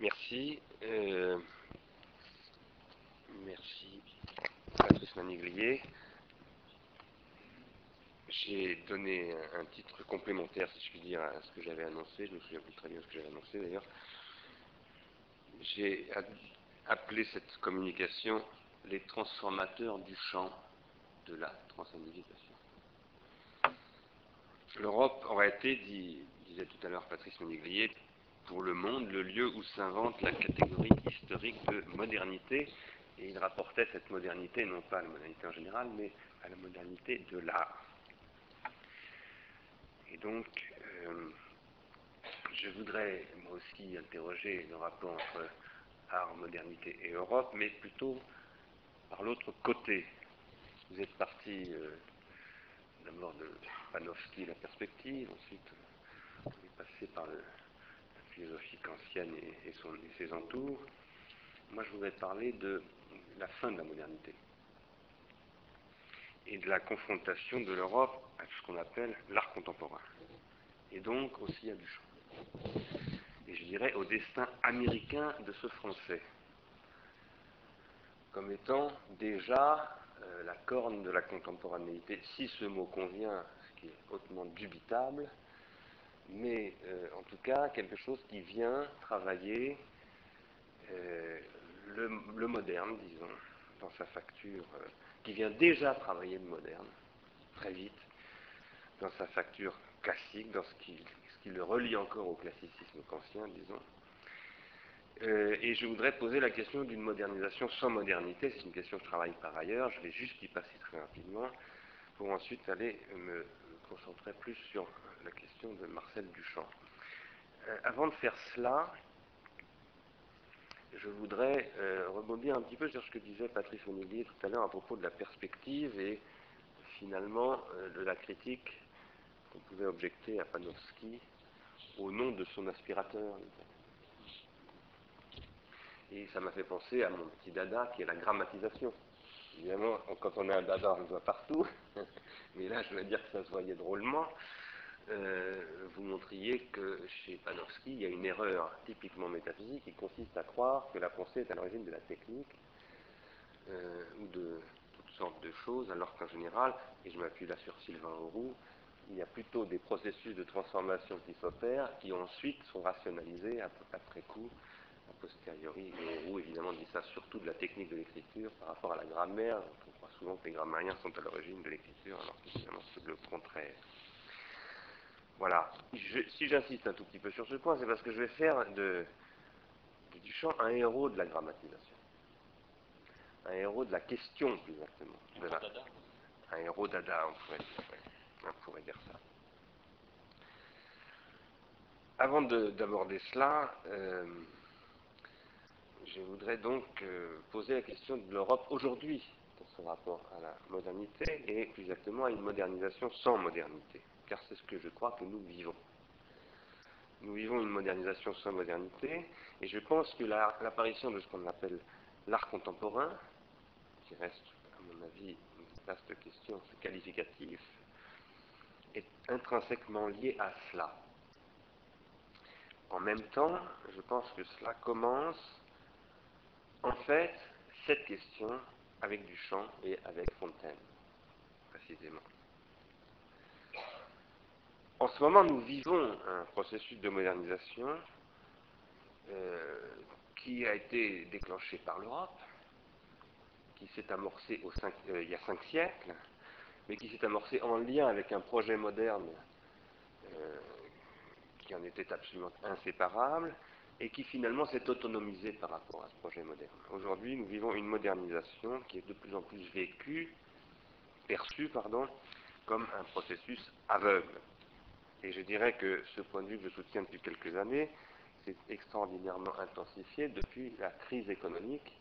Merci. Euh, merci, Patrice Maniglier. J'ai donné un, titre complémentaire, si je puis dire, à ce que j'avais annoncé. Je me souviens plus très bien de ce que j'avais annoncé d'ailleurs. J'ai appelé cette communication les transformateurs du champ de la transindividuation. L'Europe aurait été, disait tout à l'heure Patrice Maniglier, pour le monde le lieu où s'invente la catégorie historique de modernité. Et il rapportait cette modernité, non pas à la modernité en général, mais à la modernité de l'art. Et donc, euh, je voudrais moi aussi interroger le rapport entre art, modernité et Europe, mais plutôt par l'autre côté. Vous êtes parti euh, d'abord de Panofsky, la perspective, ensuite vous est passé par la philosophie kantienne et, et, ses entours. Moi, je voudrais parler de la fin de la modernité et de la confrontation de l'Europe à ce qu'on appelle l'art contemporain, et donc aussi à Duchamp. Et je dirais au destin américain de ce français, comme étant déjà euh, la corne de la contemporanéité, si ce mot convient, ce qui est hautement dubitable, mais euh, en tout cas quelque chose qui vient travailler euh, le, moderne, disons, dans sa facture, euh, qui vient déjà travailler le moderne, très vite, dans sa facture classique, dans ce qui, ce qui le relie encore au classicisme kantien, disons. Et je voudrais poser la question d'une modernisation sans modernité. C'est une question que je travaille par ailleurs. Je vais juste y passer très rapidement pour ensuite aller me concentrer plus sur la question de Marcel Duchamp. Euh, avant de faire cela, je voudrais euh, rebondir un petit peu sur ce que disait Patrice Onillier tout à l'heure à propos de la perspective et finalement euh, de la critique qu'on pouvait objecter à Panofsky au nom de son aspirateur. Et ça m'a fait penser à mon petit dada qui est la grammatisation. Évidemment, quand on a un dada, on le voit partout, mais là, je vais dire que ça se voyait drôlement. Euh, vous montriez que chez Panofsky, il y a une erreur typiquement métaphysique qui consiste à croire que la pensée est à l'origine de la technique euh, ou de toutes sortes de choses, alors qu'en général, et je m'appuie là sur Sylvain Auroux, il y a plutôt des processus de transformation qui s'opèrent qui ensuite sont rationalisés après coup, a posteriori. Auroux évidemment dit ça surtout de la technique de l'écriture par rapport à la grammaire. On croit souvent que les grammairiens sont à l'origine de l'écriture, alors qu'évidemment c'est le contraire. Voilà. Je, si j'insiste un tout petit peu sur ce point, c'est parce que je vais faire de, de Duchamp un héros de la grammatisation. Un héros de la question, plus exactement. Un, la, dada. un héros dada, on pourrait, on pourrait dire ça. Avant d'aborder cela, euh, je voudrais donc euh, poser la question de l'Europe aujourd'hui dans son rapport à la modernité et plus exactement à une modernisation sans modernité car c'est ce que je crois que nous vivons. Nous vivons une modernisation sans modernité, et je pense que l'apparition de ce qu'on appelle l'art contemporain, qui reste, à mon avis, une vaste question, c'est qualificatif, est intrinsèquement lié à cela. En même temps, je pense que cela commence, en fait, cette question avec Duchamp et avec Fontaine, précisément. En ce moment, nous vivons un processus de modernisation euh, qui a été déclenché par l'Europe, qui s'est amorcé euh, il y a cinq siècles, mais qui s'est amorcé en lien avec un projet moderne euh, qui en était absolument inséparable et qui finalement s'est autonomisé par rapport à ce projet moderne. Aujourd'hui, nous vivons une modernisation qui est de plus en plus vécue, perçue, pardon, comme un processus aveugle. Et je dirais que ce point de vue que je soutiens depuis quelques années s'est extraordinairement intensifié depuis la crise économique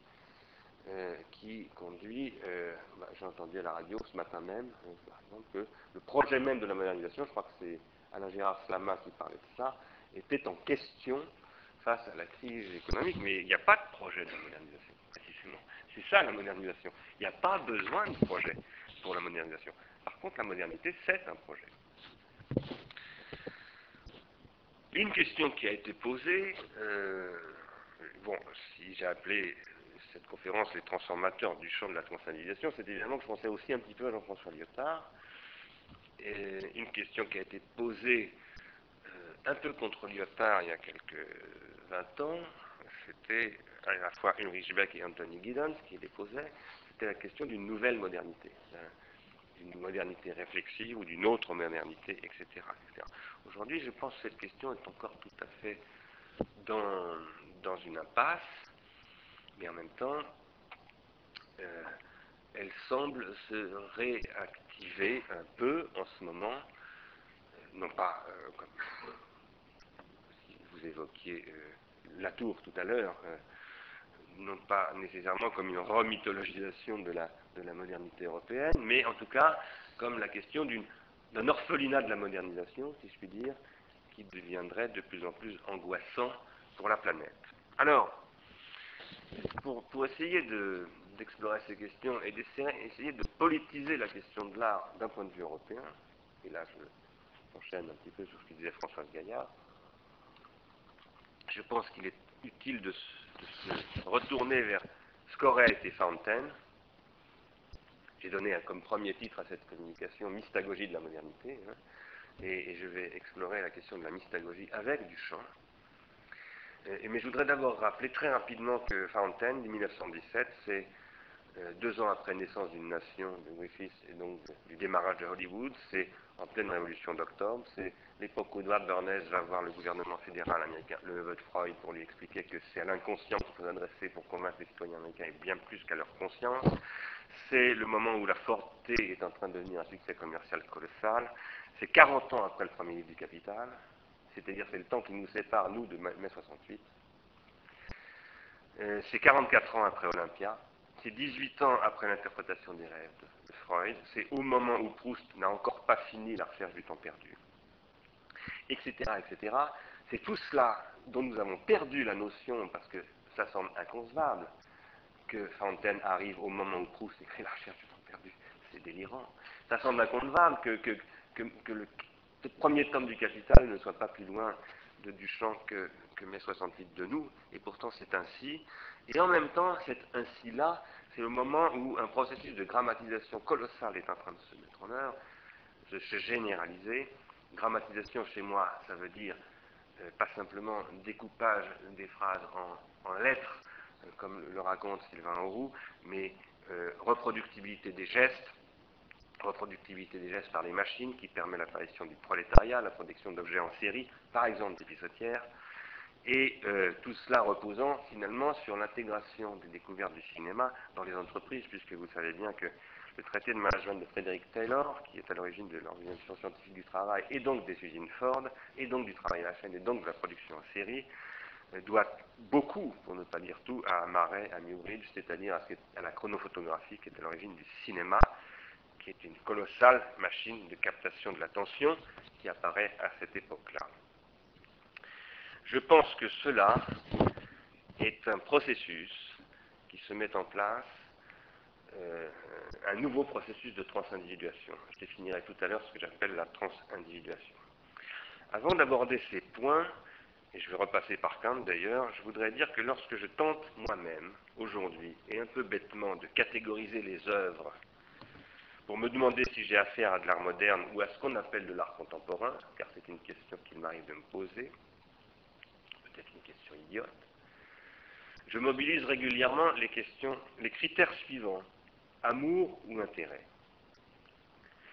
euh, qui conduit, euh, bah, j'ai entendu à la radio ce matin même, euh, par exemple, que le projet même de la modernisation, je crois que c'est Alain Gérard Slama qui parlait de ça, était en question face à la crise économique, mais il n'y a pas de projet de modernisation, précisément. C'est ça la modernisation. Il n'y a pas besoin de projet pour la modernisation. Par contre, la modernité, c'est un projet. Une question qui a été posée, euh, bon, si j'ai appelé cette conférence les transformateurs du champ de la transindividuation, c'est évidemment que je pensais aussi un petit peu à Jean-François Lyotard. Et une question qui a été posée euh, un peu contre Lyotard il y a quelques 20 ans, c'était à la fois Ulrich Beck et Anthony Giddens qui les posaient, c'était la question d'une nouvelle modernité, d'une modernité réflexive ou d'une autre modernité, etc. Aujourd'hui, je pense que cette question est encore tout à fait dans, dans une impasse, mais en même temps, euh, elle semble se réactiver un peu en ce moment, euh, non pas euh, comme vous évoquiez la tour tout à l'heure, non pas nécessairement comme une remythologisation de la, de la modernité européenne, mais en tout cas comme la question d'un orphelinat de la modernisation, si je puis dire, qui deviendrait de plus en plus angoissant pour la planète. Alors, pour, pour essayer d'explorer ces questions et d'essayer de politiser la question de l'art d'un point de vue européen, et là je enchaîne un petit peu sur ce que disait François Gaillard, je pense qu'il est utile de, se retourner vers Scorel et Fountain. J'ai donné comme premier titre à cette communication Mystagogie de la modernité, hein, et, je vais explorer la question de la mystagogie avec Duchamp. mais je voudrais d'abord rappeler très rapidement que Fountain, de 1917, c'est euh, deux ans après naissance d'une nation de Griffith et donc du démarrage de Hollywood, c'est en pleine révolution d'octobre, c'est l'époque où Edward Bernays va voir le gouvernement fédéral américain, le neveu Freud, pour lui expliquer que c'est à l'inconscient qu'il faut s'adresser pour convaincre les citoyens américains et bien plus qu'à leur conscience. C'est le moment où la Forte est en train de devenir un succès commercial colossal. C'est 40 ans après le premier livre du Capital, c'est-à-dire c'est le temps qui nous sépare, nous, de mai 68. Euh, c'est 44 ans après Olympia, c'est 18 ans après l'interprétation des rêves de Freud, c'est au moment où Proust n'a encore pas fini la recherche du temps perdu etc., etc. C'est tout cela dont nous avons perdu la notion, parce que ça semble inconcevable, que Fontaine arrive au moment où Proust écrit la recherche du temps perdu. C'est délirant. Ça semble inconcevable que, que, le, premier tome du Capital ne soit pas plus loin de Duchamp que, que mai 68 de nous, et pourtant c'est ainsi. Et en même temps, c'est ainsi-là, c'est le moment où un processus de grammatisation colossal est en train de se mettre en œuvre, de se généraliser, Grammatisation chez moi, ça veut dire euh, pas simplement découpage des phrases en, lettres, euh, comme le raconte Sylvain Auroux, mais euh, reproductibilité des gestes, reproductibilité des gestes par les machines qui permet l'apparition du prolétariat, la production d'objets en série, par exemple des pissotières, et tout cela reposant finalement sur l'intégration des découvertes du cinéma dans les entreprises, puisque vous savez bien que le traité de management de Frédéric Taylor, qui est à l'origine de l'organisation scientifique du travail et donc des usines Ford, et donc du travail à la chaîne et donc de la production en série, euh, doit beaucoup, pour ne pas dire tout, à Marais, à Newbridge, c'est-à-dire à, la chronophotographie qui est à l'origine du cinéma, qui est une colossale machine de captation de l'attention qui apparaît à cette époque-là. Je pense que cela est un processus qui se met en place euh, un nouveau processus de transindividuation. Je définirai tout à l'heure ce que j'appelle la transindividuation. Avant d'aborder ces points, et je vais repasser par Kant d'ailleurs, je voudrais dire que lorsque je tente moi-même, aujourd'hui, et un peu bêtement, de catégoriser les œuvres pour me demander si j'ai affaire à de l'art moderne ou à ce qu'on appelle de l'art contemporain, car c'est une question qu'il m'arrive de me poser, peut-être une question idiote, je mobilise régulièrement les questions, les critères suivants amour ou intérêt?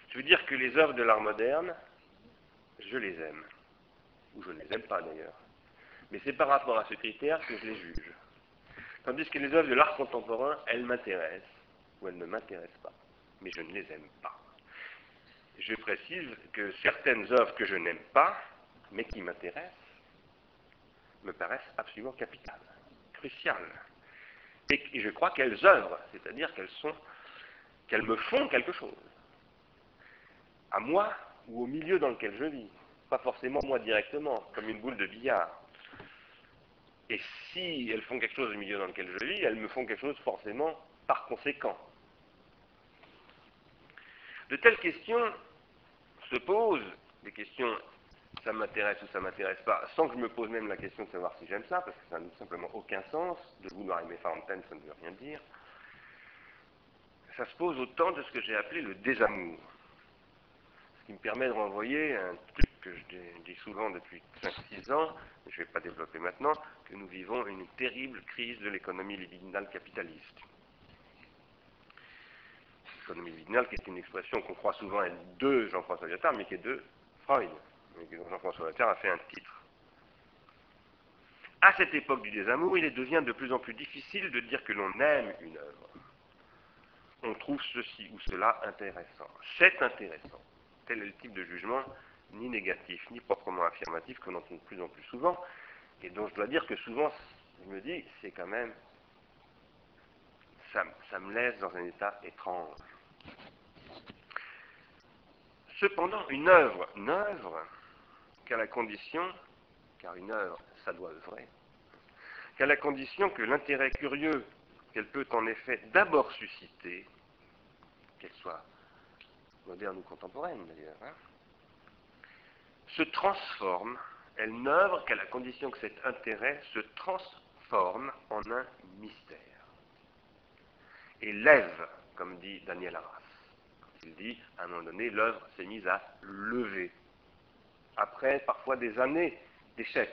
Je veux dire que les œuvres de l'art moderne, je les aime, ou je ne les aime pas d'ailleurs. Mais c'est par rapport à ce critère que je les juge. Tandis que les œuvres de l'art contemporain, elles m'intéressent, ou elles ne m'intéressent pas, mais je ne les aime pas. Je précise que certaines œuvres que je n'aime pas, mais qui m'intéressent, me paraissent absolument capitales, cruciales. Et, je crois qu'elles œuvrent, c'est-à-dire qu'elles sont qu'elles me font quelque chose. À moi ou au milieu dans lequel je vis. Pas forcément moi directement, comme une boule de billard. Et si elles font quelque chose au milieu dans lequel je vis, elles me font quelque chose forcément par conséquent. De telles questions se posent, des questions ça m'intéresse ou ça m'intéresse pas, sans que je me pose même la question de savoir si j'aime ça, parce que ça n'a tout simplement aucun sens, de vouloir aimer Fontaine, ça ne veut rien dire, ça se pose autant de ce que j'ai appelé le désamour. Ce qui me permet de renvoyer un truc que je dis souvent depuis 5-6 ans, et je ne vais pas développer maintenant, que nous vivons une terrible crise de l'économie libidinale capitaliste. L'économie libidinale qui est une expression qu'on croit souvent être de Jean-François Lyotard, mais qui est de Freud, Jean-François Lyotard a fait un titre. À cette époque du désamour, il devient de plus en plus difficile de dire que l'on aime une œuvre. On trouve ceci ou cela intéressant. C'est intéressant. Tel est le type de jugement ni négatif, ni proprement affirmatif qu'on entend de plus en plus souvent, et dont je dois dire que souvent, je me dis, c'est quand même, ça, ça me laisse dans un état étrange. Cependant, une œuvre, une œuvre, qu'à la condition, car une œuvre, ça doit œuvrer, qu'à la condition que l'intérêt curieux qu'elle peut en effet d'abord susciter, qu'elle soit moderne ou contemporaine d'ailleurs, hein, se transforme, elle n'œuvre qu'à la condition que cet intérêt se transforme en un mystère. Et lève, comme dit Daniel Arras. Il dit, à un moment donné, l'œuvre s'est mise à lever. Après parfois des années d'échec,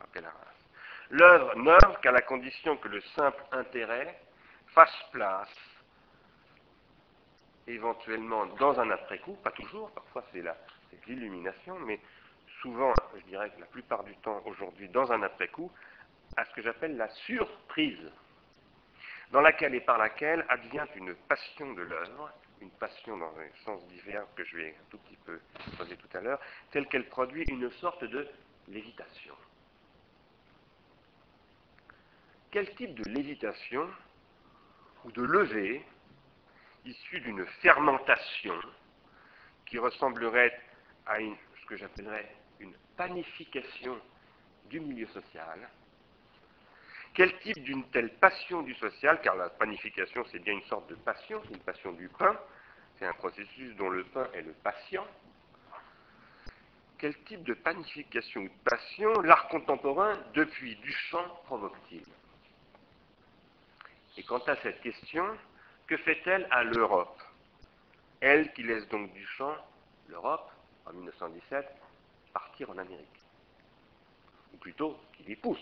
rappelle Arras. L'œuvre n'œuvre qu'à la condition que le simple intérêt fasse place, éventuellement dans un après-coup, pas toujours, parfois c'est l'illumination, mais souvent, je dirais que la plupart du temps aujourd'hui, dans un après-coup, à ce que j'appelle la surprise, dans laquelle et par laquelle advient une passion de l'œuvre, une passion dans un sens divers que je vais un tout petit peu poser tout à l'heure, telle qu'elle produit une sorte de lévitation. Quel type de lévitation ou de levée issue d'une fermentation qui ressemblerait à ce que j'appellerais une panification du milieu social. Quel type d'une telle passion du social, car la panification c'est bien une sorte de passion, une passion du pain, c'est un processus dont le pain est le patient. Quel type de panification ou de passion l'art contemporain, depuis Duchamp, provoque-t-il? Et quant à cette question, que fait-elle à l'Europe? Elle qui laisse donc Duchamp, l'Europe, en 1917, partir en Amérique. Ou plutôt, qui l'y pousse.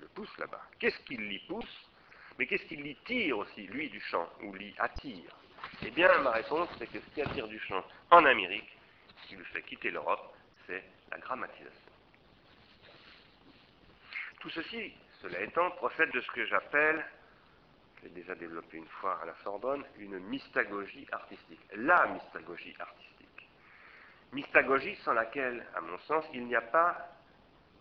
Le pousse là-bas. Qu'est-ce qui l'y pousse Mais qu'est-ce qui l'y tire aussi, lui, Duchamp, ou l'y attire Eh bien, ma réponse, c'est que ce qui attire Duchamp en Amérique, ce qui lui fait quitter l'Europe, c'est la grammatisation. Tout ceci, cela étant, procède de ce que j'appelle j'ai déjà développé une fois à la Sorbonne, une mystagogie artistique. La mystagogie artistique. Mystagogie sans laquelle, à mon sens, il n'y a pas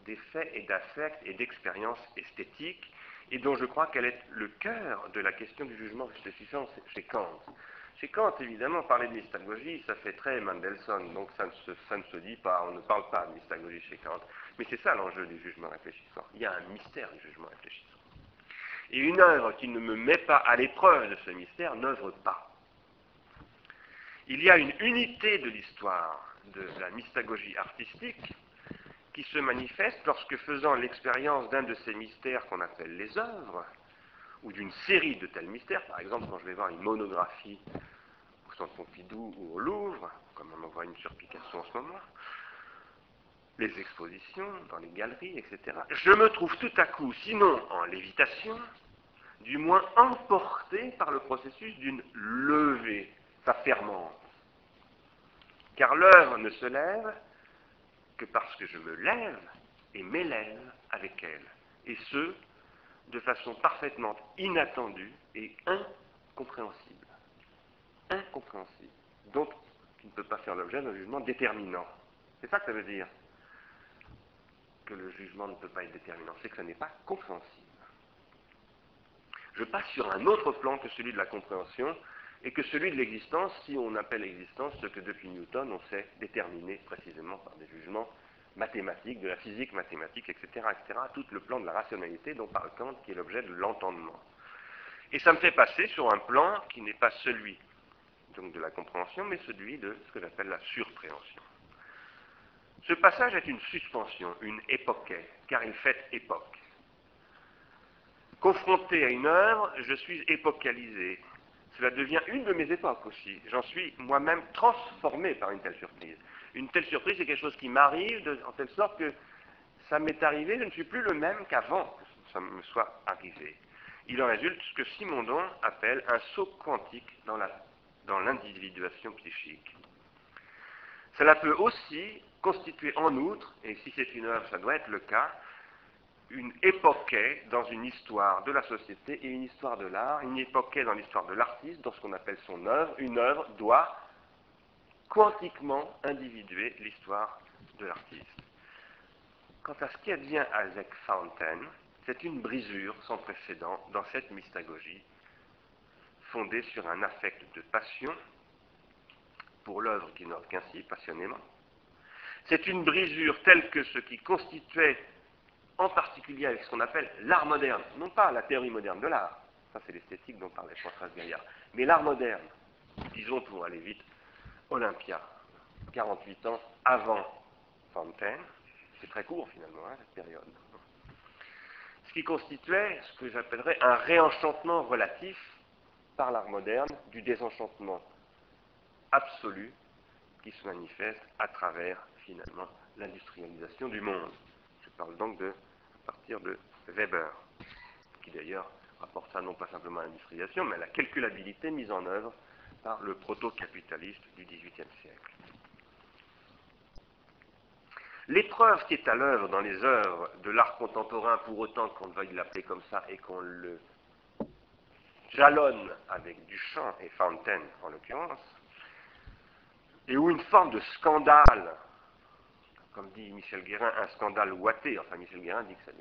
d'effet et d'affect et d'expérience esthétique, et dont je crois qu'elle est le cœur de la question du jugement réfléchissant chez Kant. Chez Kant, évidemment, parler de mystagogie, ça fait très Mendelssohn, donc ça ne, se, ça ne se dit pas, on ne parle pas de mystagogie chez Kant. Mais c'est ça l'enjeu du jugement réfléchissant. Il y a un mystère du jugement réfléchissant. Et une œuvre qui ne me met pas à l'épreuve de ce mystère n'œuvre pas. Il y a une unité de l'histoire de la mystagogie artistique qui se manifeste lorsque, faisant l'expérience d'un de ces mystères qu'on appelle les œuvres, ou d'une série de tels mystères, par exemple quand je vais voir une monographie au Centre Pompidou ou au Louvre, comme on en voit une sur Picasso en ce moment, les expositions, dans les galeries, etc. Je me trouve tout à coup, sinon en lévitation, du moins emporté par le processus d'une levée, ça fermente. Car l'œuvre ne se lève que parce que je me lève et m'élève avec elle, et ce, de façon parfaitement inattendue et incompréhensible. Incompréhensible. Donc, qui ne peut pas faire l'objet d'un jugement déterminant. C'est ça que ça veut dire que le jugement ne peut pas être déterminant, c'est que ça n'est pas compréhensible. Je passe sur un autre plan que celui de la compréhension et que celui de l'existence, si on appelle existence ce que depuis Newton on sait déterminer précisément par des jugements mathématiques, de la physique mathématique, etc., etc., tout le plan de la rationalité dont parle Kant, qui est l'objet de l'entendement. Et ça me fait passer sur un plan qui n'est pas celui donc de la compréhension, mais celui de ce que j'appelle la surpréhension. Ce passage est une suspension, une époquée, car il fait époque. Confronté à une œuvre, je suis épocalisé. Cela devient une de mes époques aussi. J'en suis moi-même transformé par une telle surprise. Une telle surprise, c'est quelque chose qui m'arrive en telle sorte que ça m'est arrivé, je ne suis plus le même qu'avant que ça me soit arrivé. Il en résulte ce que Simondon appelle un saut quantique dans l'individuation psychique. Cela peut aussi constituer en outre, et si c'est une œuvre, ça doit être le cas, une époquée dans une histoire de la société et une histoire de l'art, une époquée dans l'histoire de l'artiste, dans ce qu'on appelle son œuvre. Une œuvre doit quantiquement individuer l'histoire de l'artiste. Quant à ce qui advient avec Fountain, c'est une brisure sans précédent dans cette mystagogie, fondée sur un affect de passion pour l'œuvre qui qu'ainsi passionnément. C'est une brisure telle que ce qui constituait en particulier avec ce qu'on appelle l'art moderne, non pas la théorie moderne de l'art, ça c'est l'esthétique dont parlait François Gaillard, mais l'art moderne, disons pour aller vite, Olympia, 48 ans avant Fontaine, c'est très court finalement, hein, cette période. Ce qui constituait ce que j'appellerais un réenchantement relatif par l'art moderne du désenchantement absolu qui se manifeste à travers finalement l'industrialisation du monde. Je parle donc de partir de Weber, qui d'ailleurs rapporte ça non pas simplement à l'industrialisation, mais à la calculabilité mise en œuvre par le proto-capitaliste du XVIIIe siècle. L'épreuve qui est à l'œuvre dans les œuvres de l'art contemporain, pour autant qu'on veuille l'appeler comme ça et qu'on le jalonne avec Duchamp et Fontaine en l'occurrence, et où une forme de scandale, comme dit Michel Guérin, un scandale ouaté, enfin Michel Guérin dit que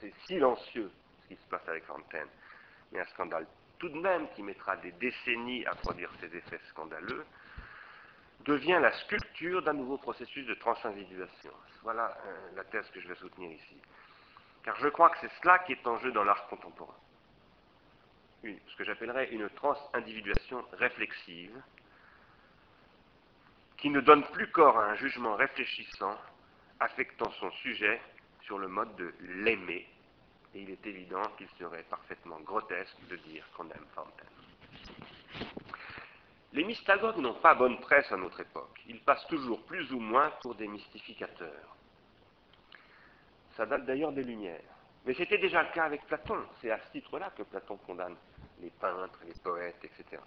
c'est silencieux ce qui se passe avec Fontaine, mais un scandale tout de même qui mettra des décennies à produire ces effets scandaleux, devient la sculpture d'un nouveau processus de transindividuation. Voilà euh, la thèse que je vais soutenir ici. Car je crois que c'est cela qui est en jeu dans l'art contemporain. ce que j'appellerais une transindividuation réflexive, qui ne donne plus corps à un jugement réfléchissant, affectant son sujet sur le mode de l'aimer. Et il est évident qu'il serait parfaitement grotesque de dire qu'on aime Fontaine. Les mystagogues n'ont pas bonne presse à notre époque. Ils passent toujours plus ou moins pour des mystificateurs. Ça date d'ailleurs des Lumières. Mais c'était déjà le cas avec Platon. C'est à ce titre-là que Platon condamne les peintres, les poètes, etc.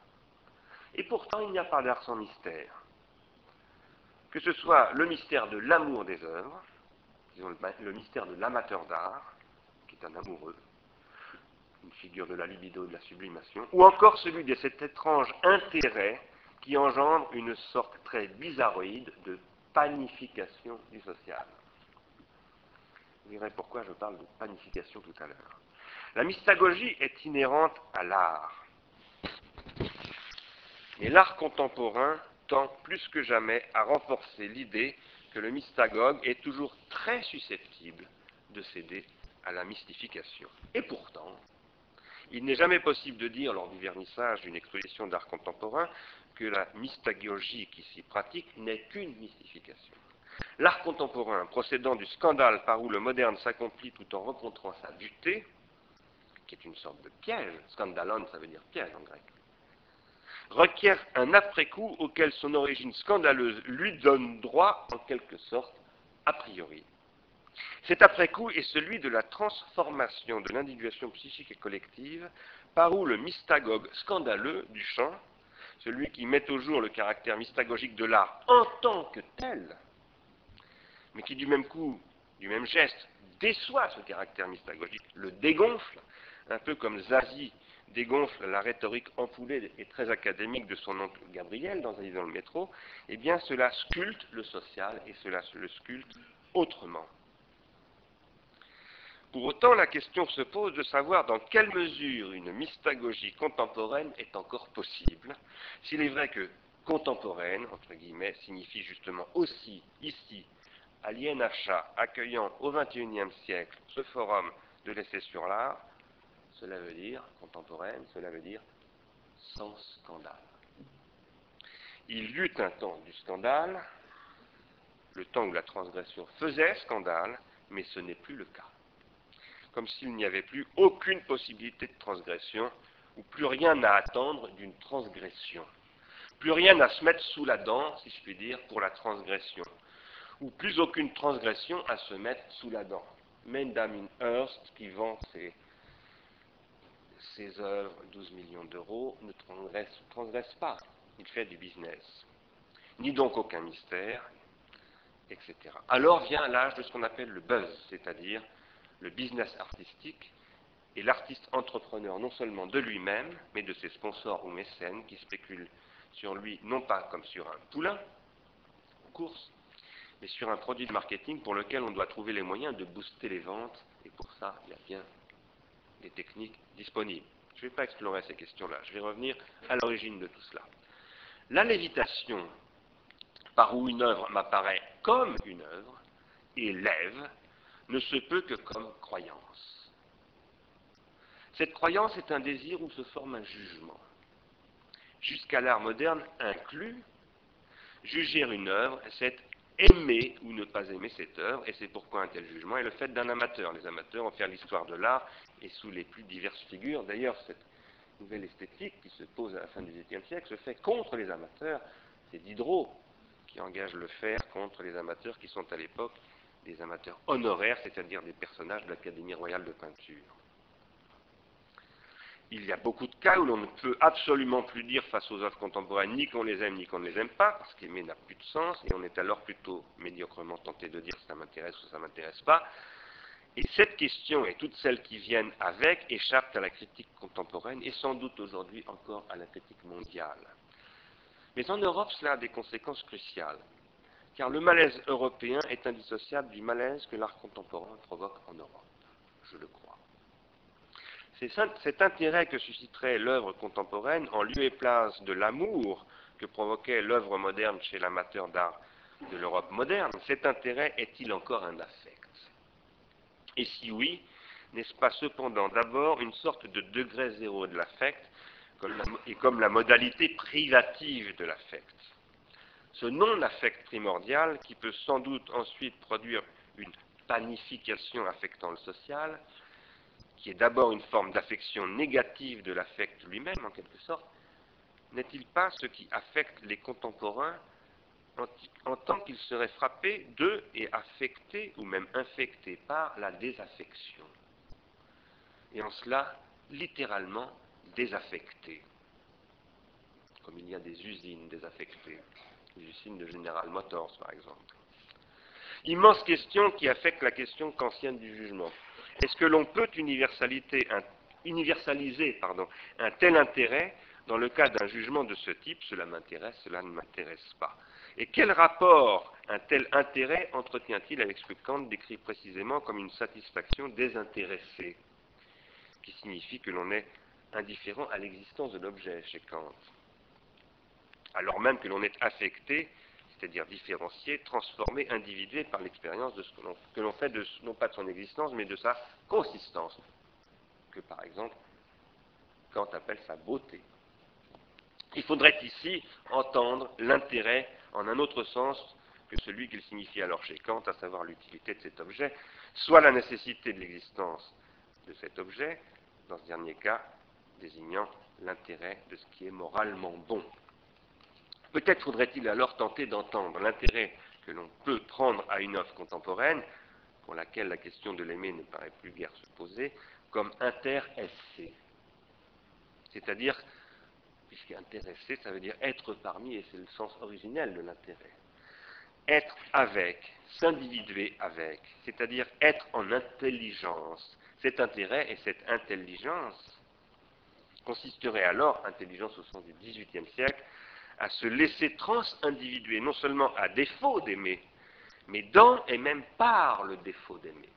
Et pourtant, il n'y a pas d'art sans mystère. Que ce soit le mystère de l'amour des œuvres, disons le mystère de l'amateur d'art, qui est un amoureux, une figure de la libido, de la sublimation, ou encore celui de cet étrange intérêt qui engendre une sorte très bizarroïde de panification du social. Vous verrez pourquoi je parle de panification tout à l'heure. La mystagogie est inhérente à l'art. Mais l'art contemporain tend plus que jamais à renforcer l'idée que le mystagogue est toujours très susceptible de céder à la mystification. Et pourtant, il n'est jamais possible de dire, lors du vernissage d'une exposition d'art contemporain, que la mystagogie qui s'y pratique n'est qu'une mystification. L'art contemporain, procédant du scandale par où le moderne s'accomplit tout en rencontrant sa butée, qui est une sorte de piège, scandalon ça veut dire piège en grec, requiert un après-coup auquel son origine scandaleuse lui donne droit en quelque sorte a priori. Cet après-coup est celui de la transformation de l'individuation psychique et collective, par où le mystagogue scandaleux du chant, celui qui met au jour le caractère mystagogique de l'art en tant que tel, mais qui du même coup, du même geste, déçoit ce caractère mystagogique, le dégonfle, un peu comme Zazie dégonfle la rhétorique ampoulée et très académique de son oncle Gabriel dans un dans le métro, eh bien cela sculpte le social et cela le sculpte autrement. Pour autant, la question se pose de savoir dans quelle mesure une mystagogie contemporaine est encore possible, s'il est vrai que contemporaine, entre guillemets, signifie justement aussi, ici, à l'INHA, accueillant au XXIe siècle ce forum de l'essai sur l'art, cela veut dire, contemporaine, cela veut dire sans scandale. Il y eut un temps du scandale, le temps où la transgression faisait scandale, mais ce n'est plus le cas. Comme s'il n'y avait plus aucune possibilité de transgression, ou plus rien à attendre d'une transgression. Plus rien à se mettre sous la dent, si je puis dire, pour la transgression. Ou plus aucune transgression à se mettre sous la dent. Mendamin Hearst, qui vend ses, ses œuvres, 12 millions d'euros, ne transgresse, transgresse pas. Il fait du business. Ni donc aucun mystère, etc. Alors vient l'âge de ce qu'on appelle le buzz, c'est-à-dire le business artistique et l'artiste entrepreneur non seulement de lui-même, mais de ses sponsors ou mécènes qui spéculent sur lui non pas comme sur un poulain, course, mais sur un produit de marketing pour lequel on doit trouver les moyens de booster les ventes, et pour ça, il y a bien techniques disponibles. Je ne vais pas explorer ces questions-là, je vais revenir à l'origine de tout cela. La lévitation, par où une œuvre m'apparaît comme une œuvre, et lève, ne se peut que comme croyance. Cette croyance est un désir où se forme un jugement. Jusqu'à l'art moderne inclus, juger une œuvre, c'est aimer ou ne pas aimer cette œuvre, et c'est pourquoi un tel jugement est le fait d'un amateur. Les amateurs ont fait l'histoire de l'art et sous les plus diverses figures. D'ailleurs, cette nouvelle esthétique qui se pose à la fin du XVIIIe siècle se fait contre les amateurs. C'est Diderot qui engage le fer contre les amateurs qui sont à l'époque des amateurs honoraires, c'est-à-dire des personnages de l'Académie royale de peinture. Il y a beaucoup de cas où l'on ne peut absolument plus dire face aux œuvres contemporaines ni qu'on les aime ni qu'on ne les aime pas, parce qu'aimer n'a plus de sens, et on est alors plutôt médiocrement tenté de dire ça m'intéresse ou ça ne m'intéresse pas. Et cette question et toutes celles qui viennent avec échappent à la critique contemporaine et sans doute aujourd'hui encore à la critique mondiale. Mais en Europe, cela a des conséquences cruciales, car le malaise européen est indissociable du malaise que l'art contemporain provoque en Europe, je le crois. C'est cet intérêt que susciterait l'œuvre contemporaine en lieu et place de l'amour que provoquait l'œuvre moderne chez l'amateur d'art de l'Europe moderne, cet intérêt est-il encore un affect Et si oui, n'est-ce pas cependant d'abord une sorte de degré zéro de l'affect et comme la modalité privative de l'affect. Ce non-affect primordial, qui peut sans doute ensuite produire une panification affectant le social, qui est d'abord une forme d'affection négative de l'affect lui-même, en quelque sorte, n'est-il pas ce qui affecte les contemporains en, tant qu'ils seraient frappés de et affectés ou même infectés par la désaffection Et en cela, littéralement désaffectés, comme il y a des usines désaffectées, les usines de General Motors par exemple. Immense question qui affecte la question kantienne du jugement. Est-ce que l'on peut universaliser un tel intérêt? Dans le cas d'un jugement de ce type Cela m'intéresse, cela ne m'intéresse pas. Et quel rapport un tel intérêt entretient-il avec ce que Kant décrit précisément comme une satisfaction désintéressée, qui signifie que l'on est indifférent à l'existence de l'objet chez Kant, alors même que l'on est affecté c'est-à-dire différencié, transformé, individué par l'expérience de ce que l'on fait, de, non pas de son existence, mais de sa consistance, que par exemple Kant appelle sa beauté. Il faudrait ici entendre l'intérêt en un autre sens que celui qu'il signifie alors chez Kant, à savoir l'utilité de cet objet, soit la nécessité de l'existence de cet objet, dans ce dernier cas désignant l'intérêt de ce qui est moralement bon. Peut-être faudrait-il alors tenter d'entendre l'intérêt que l'on peut prendre à une œuvre contemporaine, pour laquelle la question de l'aimer ne paraît plus guère se poser, comme intéressé. C'est-à-dire, puisqu'intéressé, ça veut dire être parmi, et c'est le sens originel de l'intérêt. Être avec, s'individuer avec, c'est-à-dire être en intelligence. Cet intérêt et cette intelligence consisterait alors, intelligence au sens du XVIIIe siècle, à se laisser trans-individuer, non seulement à défaut d'aimer, mais dans et même par le défaut d'aimer.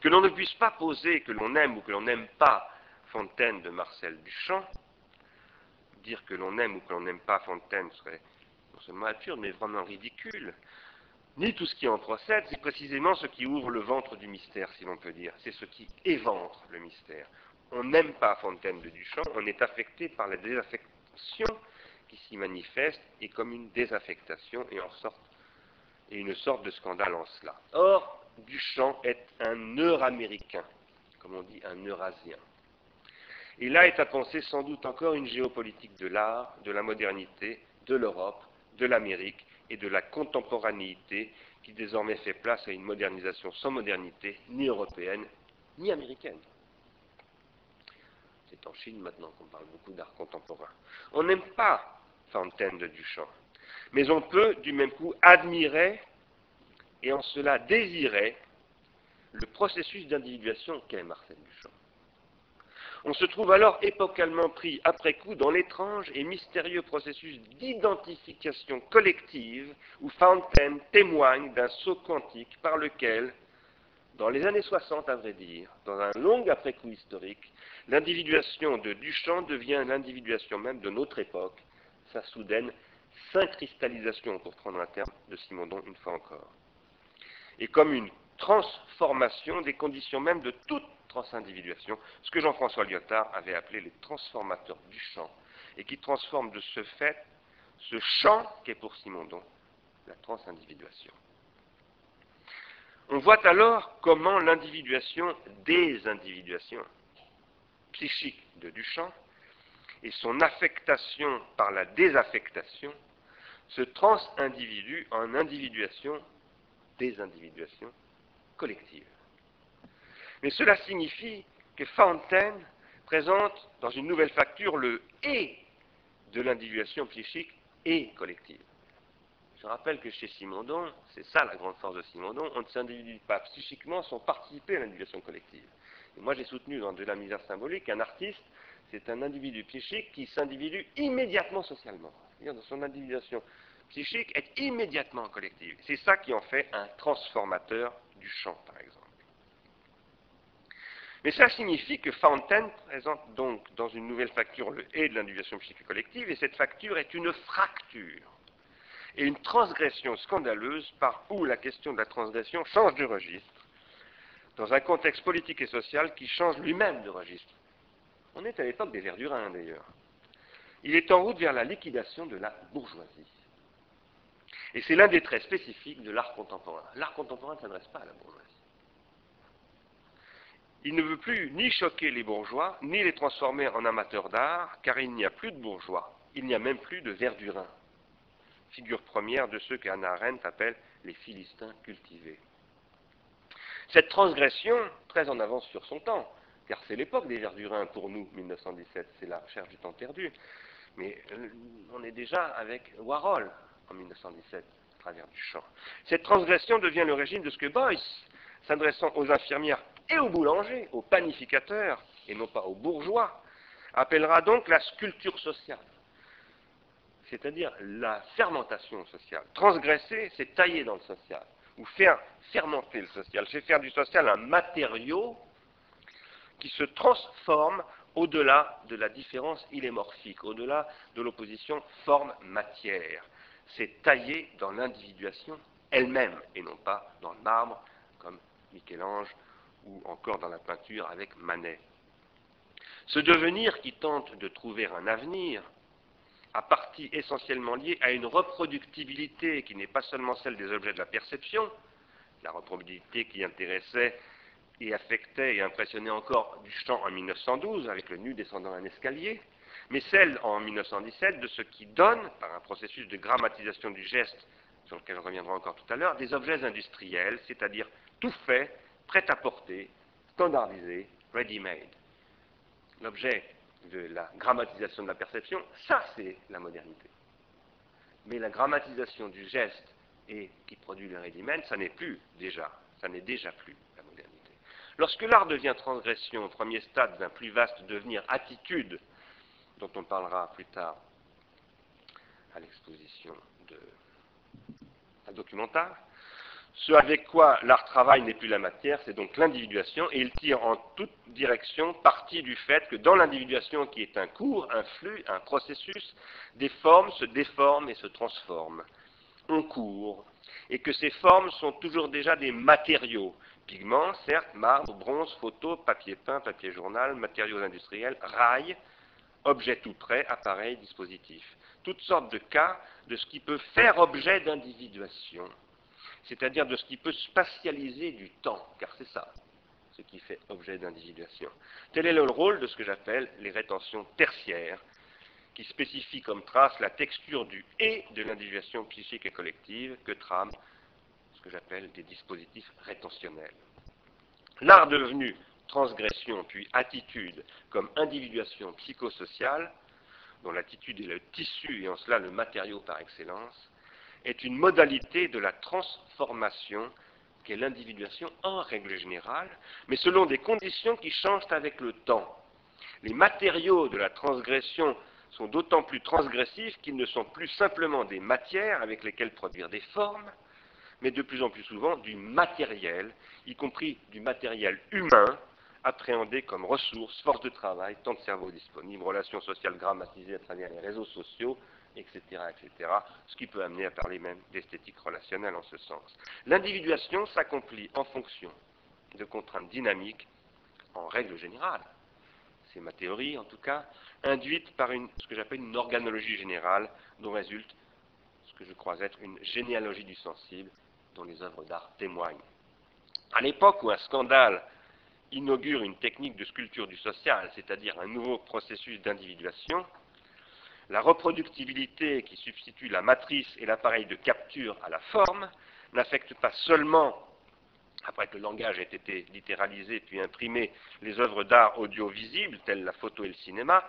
Que l'on ne puisse pas poser que l'on aime ou que l'on n'aime pas Fontaine de Marcel Duchamp, dire que l'on aime ou que l'on n'aime pas Fontaine serait non seulement absurde, mais vraiment ridicule. Ni tout ce qui en procède, c'est précisément ce qui ouvre le ventre du mystère, si l'on peut dire. C'est ce qui éventre le mystère. On n'aime pas Fontaine de Duchamp, on est affecté par la désaffection qui s'y manifeste et comme une désaffectation et en sorte une sorte de scandale en cela. Or, Duchamp est un Euro-américain, comme on dit un Eurasien. Et là est à penser sans doute encore une géopolitique de l'art, de la modernité, de l'Europe, de l'Amérique et de la contemporanéité qui désormais fait place à une modernisation sans modernité, ni européenne, ni américaine. C'est en Chine maintenant qu'on parle beaucoup d'art contemporain. On n'aime pas Fontaine de Duchamp, mais on peut du même coup admirer et en cela désirer le processus d'individuation qu'est Marcel Duchamp. On se trouve alors épocalement pris après coup dans l'étrange et mystérieux processus d'identification collective où Fontaine témoigne d'un saut quantique par lequel, dans les années 60 à vrai dire, dans un long après-coup historique, l'individuation de Duchamp devient l'individuation même de notre époque, sa soudaine syncristallisation, pour prendre un terme de Simondon une fois encore. Et comme une transformation des conditions même de toute transindividuation, ce que Jean-François Lyotard avait appelé les transformateurs du champ, et qui transforme de ce fait ce champ qu'est pour Simondon la transindividuation. On voit alors comment l'individuation des individuations psychiques de Duchamp et son affectation par la désaffectation se transindividue en individuation des individuations collectives. Mais cela signifie que Fontaine présente dans une nouvelle facture le et de l'individuation psychique et collective. Je rappelle que chez Simondon, c'est ça la grande force de Simondon, on ne s'individue pas psychiquement sans participer à l'individuation collective. Et moi j'ai soutenu dans De la misère symbolique qu'un artiste, c'est un individu psychique qui s'individue immédiatement socialement. C'est-à-dire dans son individuation psychique est immédiatement collective. C'est ça qui en fait un transformateur du champ, par exemple. Mais ça signifie que Fontaine présente donc dans une nouvelle facture le et de l'individuation psychique collective, et cette facture est une fracture et une transgression scandaleuse par où la question de la transgression change de registre, dans un contexte politique et social qui change lui-même de registre. On est à l'époque des Verdurins d'ailleurs. Il est en route vers la liquidation de la bourgeoisie. Et c'est l'un des traits spécifiques de l'art contemporain. L'art contemporain ne s'adresse pas à la bourgeoisie. Il ne veut plus ni choquer les bourgeois, ni les transformer en amateurs d'art, car il n'y a plus de bourgeois, il n'y a même plus de verdurins, figure première de ceux qu'Anna Arendt appelle les Philistins cultivés. Cette transgression, très en avance sur son temps, car c'est l'époque des verdurins pour nous, 1917, c'est la recherche du temps perdu, mais euh, on est déjà avec Warhol en 1917, à travers du champ. Cette transgression devient le régime de ce que Boyce, s'adressant aux infirmières et aux boulangers, aux panificateurs, et non pas aux bourgeois, appellera donc la sculpture sociale, c'est-à-dire la fermentation sociale. Transgresser, c'est tailler dans le social, ou faire fermenter le social, c'est faire du social un matériau qui se transforme au-delà de la différence illémorphique, au-delà de l'opposition forme-matière. C'est tailler dans l'individuation elle-même, et non pas dans le marbre, comme Michel-Ange ou encore dans la peinture avec Manet. Ce devenir qui tente de trouver un avenir a partie essentiellement liée à une reproductibilité qui n'est pas seulement celle des objets de la perception, la reproductibilité qui intéressait et affectait et impressionnait encore Duchamp en 1912 avec le nu descendant un escalier, mais celle en 1917 de ce qui donne, par un processus de grammatisation du geste, sur lequel je reviendrai encore tout à l'heure, des objets industriels, c'est-à-dire tout fait prêt à porter, standardisé, ready-made. L'objet de la grammatisation de la perception, ça c'est la modernité. Mais la grammatisation du geste et qui produit le ready-made, ça n'est plus déjà, ça n'est déjà plus la modernité. Lorsque l'art devient transgression, premier stade d'un plus vaste devenir attitude, dont on parlera plus tard à l'exposition de un documentaire, ce avec quoi l'art travaille n'est plus la matière, c'est donc l'individuation, et il tire en toute direction parti du fait que dans l'individuation, qui est un cours, un flux, un processus, des formes se déforment et se transforment. On court, et que ces formes sont toujours déjà des matériaux, pigments, certes, marbre, bronze, photo, papier peint, papier journal, matériaux industriels, rails, objets tout prêts, appareils, dispositifs. Toutes sortes de cas de ce qui peut faire objet d'individuation c'est-à-dire de ce qui peut spatialiser du temps, car c'est ça ce qui fait objet d'individuation. Tel est le rôle de ce que j'appelle les rétentions tertiaires, qui spécifient comme trace la texture du et de l'individuation psychique et collective que trament ce que j'appelle des dispositifs rétentionnels. L'art devenu transgression puis attitude comme individuation psychosociale, dont l'attitude est le tissu et en cela le matériau par excellence, est une modalité de la transformation qu'est l'individuation en règle générale, mais selon des conditions qui changent avec le temps. Les matériaux de la transgression sont d'autant plus transgressifs qu'ils ne sont plus simplement des matières avec lesquelles produire des formes, mais de plus en plus souvent du matériel, y compris du matériel humain, appréhendé comme ressources, force de travail, temps de cerveau disponible, relations sociales grammatisées à travers les réseaux sociaux, etc., etc., ce qui peut amener à parler même d'esthétique relationnelle en ce sens. L'individuation s'accomplit en fonction de contraintes dynamiques, en règle générale, c'est ma théorie en tout cas, induite par ce que j'appelle une organologie générale, dont résulte ce que je crois être une généalogie du sensible, dont les œuvres d'art témoignent. À l'époque où un scandale inaugure une technique de sculpture du social, c'est-à-dire un nouveau processus d'individuation, la reproductibilité qui substitue la matrice et l'appareil de capture à la forme n'affecte pas seulement, après que le langage ait été littéralisé puis imprimé, les œuvres d'art audiovisibles telles la photo et le cinéma,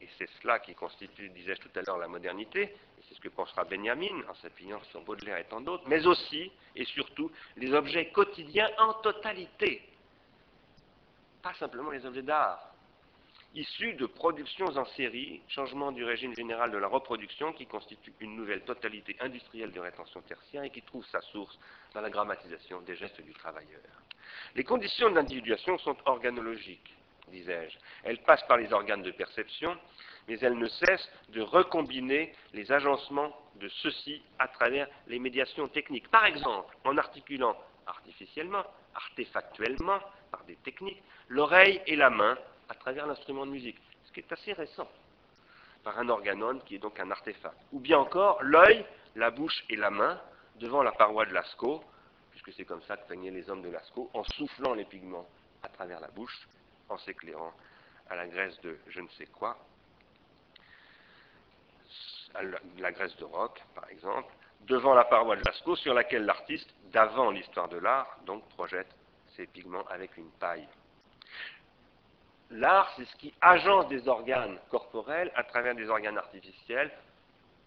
et c'est cela qui constitue, disais-je tout à l'heure, la modernité, et c'est ce que pensera Benjamin en s'appuyant sur Baudelaire et tant d'autres, mais aussi et surtout les objets quotidiens en totalité, pas simplement les objets d'art, issus de productions en série, changement du régime général de la reproduction qui constitue une nouvelle totalité industrielle de rétention tertiaire et qui trouve sa source dans la grammatisation des gestes du travailleur. Les conditions d'individuation sont organologiques, disais-je. Elles passent par les organes de perception, mais elles ne cessent de recombiner les agencements de ceux-ci à travers les médiations techniques. Par exemple, en articulant artificiellement, artefactuellement, par des techniques, l'oreille et la main à travers l'instrument de musique, ce qui est assez récent, par un organone qui est donc un artefact. Ou bien encore l'œil, la bouche et la main devant la paroi de Lascaux, puisque c'est comme ça que peignaient les hommes de Lascaux, en soufflant les pigments à travers la bouche, en s'éclairant à la graisse de je ne sais quoi, à la graisse de roc, par exemple, devant la paroi de Lascaux, sur laquelle l'artiste, d'avant l'histoire de l'art, donc projette ses pigments avec une paille. L'art, c'est ce qui agence des organes corporels à travers des organes artificiels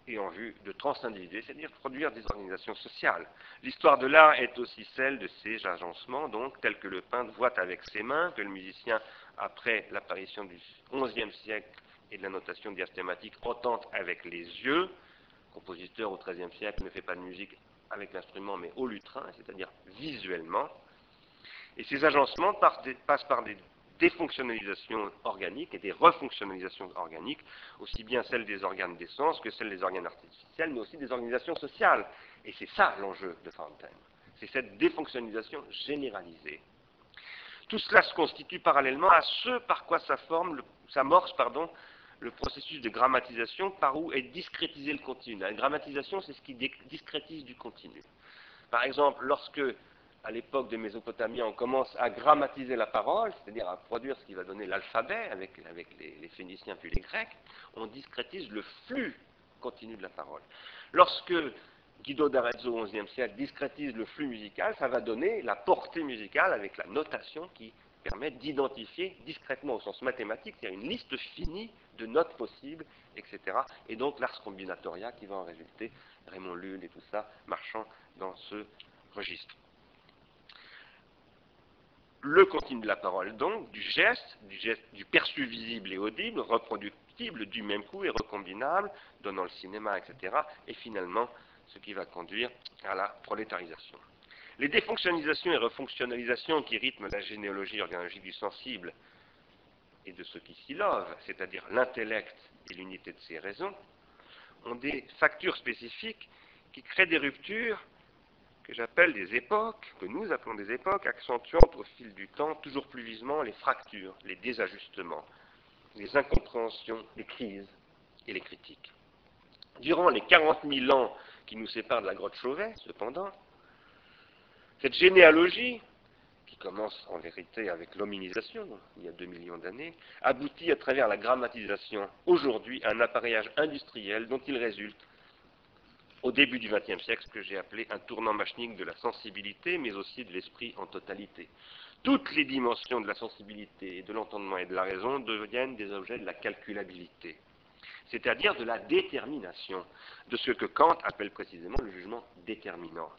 et en vue de transindividuer, c'est-à-dire produire des organisations sociales. L'histoire de l'art est aussi celle de ces agencements, donc, tels que le peintre voit avec ses mains, que le musicien, après l'apparition du XIe siècle et de la notation diastématique, entend avec les yeux. Le compositeur au XIIIe siècle ne fait pas de musique avec l'instrument, mais au lutrin, c'est-à-dire visuellement. Et ces agencements passent par des défonctionnalisation organique et des refonctionnalisations organiques, aussi bien celles des organes d'essence que celles des organes artificiels, mais aussi des organisations sociales. Et c'est ça l'enjeu de Fontaine. C'est cette défonctionnalisation généralisée. Tout cela se constitue parallèlement à ce par quoi s'amorce le processus de grammatisation par où est discrétisé le continu. La grammatisation, c'est ce qui discrétise du continu. Par exemple, lorsque à l'époque de Mésopotamie, on commence à grammatiser la parole, c'est-à-dire à produire ce qui va donner l'alphabet avec, les, Phéniciens puis les Grecs, on discrétise le flux continu de la parole. Lorsque Guido d'Arezzo au XIe siècle discrétise le flux musical, ça va donner la portée musicale avec la notation qui permet d'identifier discrètement au sens mathématique, a une liste finie de notes possibles, etc. Et donc l'ars combinatoria qui va en résulter, Raymond Lull et tout ça, marchant dans ce registre le continu de la parole, donc, du geste, du geste, du perçu visible et audible, reproductible du même coup et recombinable, donnant le cinéma, etc., et finalement, ce qui va conduire à la prolétarisation. Les défonctionnalisations et refonctionnalisations qui rythment la généalogie organologique du sensible et de ce qui s'y love, c'est-à-dire l'intellect et l'unité de ses raisons, ont des factures spécifiques qui créent des ruptures que j'appelle des époques, que nous appelons des époques, accentuant au fil du temps toujours plus vivement les fractures, les désajustements, les incompréhensions, les crises et les critiques. Durant les 40 000 ans qui nous séparent de la grotte Chauvet, cependant, Cette généalogie, qui commence en vérité avec l'hominisation, il y a deux millions d'années, aboutit à travers la grammatisation aujourd'hui à un appareillage industriel dont il résulte au début du XXe siècle ce que j'ai appelé un tournant machinique de la sensibilité, mais aussi de l'esprit en totalité. Toutes les dimensions de la sensibilité, de l'entendement et de la raison deviennent des objets de la calculabilité, c'est-à-dire de la détermination, de ce que Kant appelle précisément le jugement déterminant.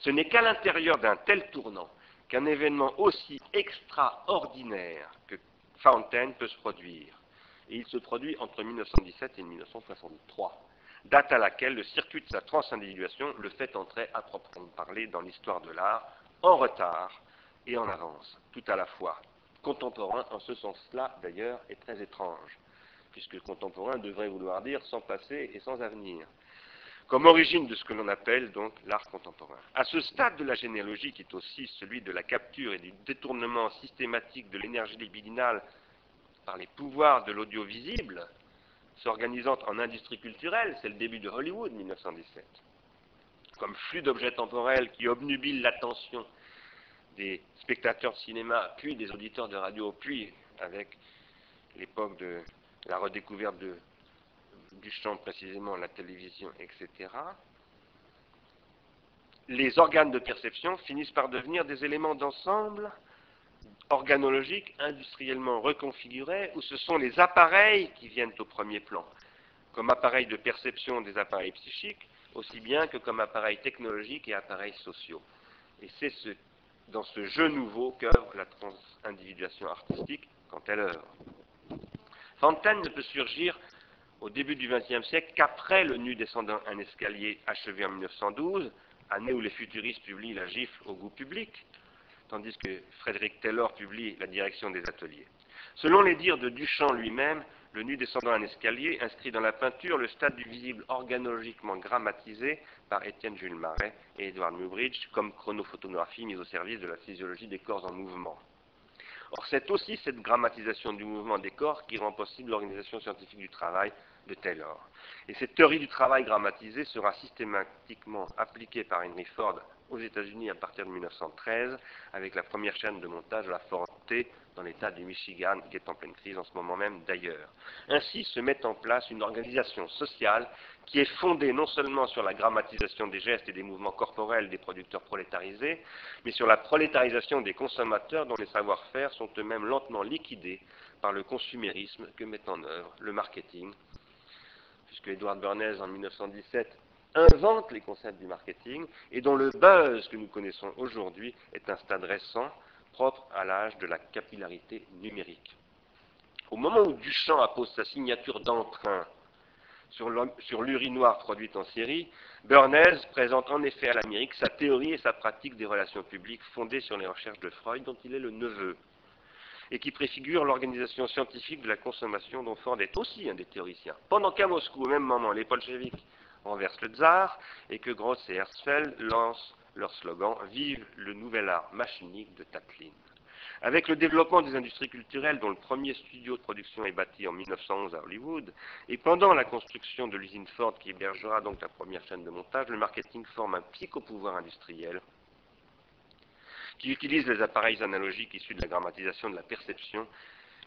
Ce n'est qu'à l'intérieur d'un tel tournant qu'un événement aussi extraordinaire que Fountain peut se produire. Et il se produit entre 1917 et 1963 date à laquelle le circuit de sa transindividuation le fait entrer à proprement parler dans l'histoire de l'art, en retard et en avance, tout à la fois. Contemporain, en ce sens-là, d'ailleurs, est très étrange, puisque contemporain devrait vouloir dire sans passé et sans avenir, comme origine de ce que l'on appelle donc l'art contemporain. À ce stade de la généalogie, qui est aussi celui de la capture et du détournement systématique de l'énergie libidinale par les pouvoirs de l'audiovisible, s'organisant en industrie culturelle, c'est le début de Hollywood 1917, comme flux d'objets temporels qui obnubilent l'attention des spectateurs de cinéma, puis des auditeurs de radio, puis avec l'époque de la redécouverte du champ, précisément la télévision, etc., les organes de perception finissent par devenir des éléments d'ensemble organologiques industriellement reconfigurés, où ce sont les appareils qui viennent au premier plan, comme appareils de perception des appareils psychiques, aussi bien que comme appareils technologiques et appareils sociaux. Et c'est ce, dans ce jeu nouveau qu'œuvre la transindividuation artistique quand elle œuvre. Fontaine ne peut surgir au début du XXe siècle qu'après le nu descendant un escalier achevé en 1912, année où les futuristes publient la gifle au goût public, tandis que Frédéric Taylor publie La direction des ateliers. Selon les dires de Duchamp lui-même, le nu descendant un escalier inscrit dans la peinture le stade du visible organologiquement grammatisé par Étienne Jules Marais et Edward Newbridge comme chronophotographie mise au service de la physiologie des corps en mouvement. Or, c'est aussi cette grammatisation du mouvement des corps qui rend possible l'organisation scientifique du travail de Taylor. Et cette théorie du travail grammatisé sera systématiquement appliquée par Henry Ford aux États-Unis à partir de 1913, avec la première chaîne de montage de la Forte dans l'État du Michigan, qui est en pleine crise en ce moment même d'ailleurs. Ainsi se met en place une organisation sociale qui est fondée non seulement sur la grammatisation des gestes et des mouvements corporels des producteurs prolétarisés, mais sur la prolétarisation des consommateurs dont les savoir-faire sont eux-mêmes lentement liquidés par le consumérisme que met en œuvre le marketing, puisque Edward Bernays en 1917 invente les concepts du marketing et dont le buzz que nous connaissons aujourd'hui est un stade récent propre à l'âge de la capillarité numérique. Au moment où Duchamp appose sa signature d'emprunt sur l'urinoir produite en série, Bernays présente en effet à l'Amérique sa théorie et sa pratique des relations publiques fondées sur les recherches de Freud, dont il est le neveu, et qui préfigure l'organisation scientifique de la consommation dont Ford est aussi un des théoriciens. Pendant qu'à Moscou, au même moment, les bolcheviks renversent le tsar et que Gross et Herzfeld lancent leur slogan Vive le nouvel art machinique de Tatlin. Avec le développement des industries culturelles, dont le premier studio de production est bâti en 1911 à Hollywood, et pendant la construction de l'usine Ford qui hébergera donc la première chaîne de montage, le marketing forme un psychopouvoir industriel qui utilise les appareils analogiques issus de la grammatisation de la perception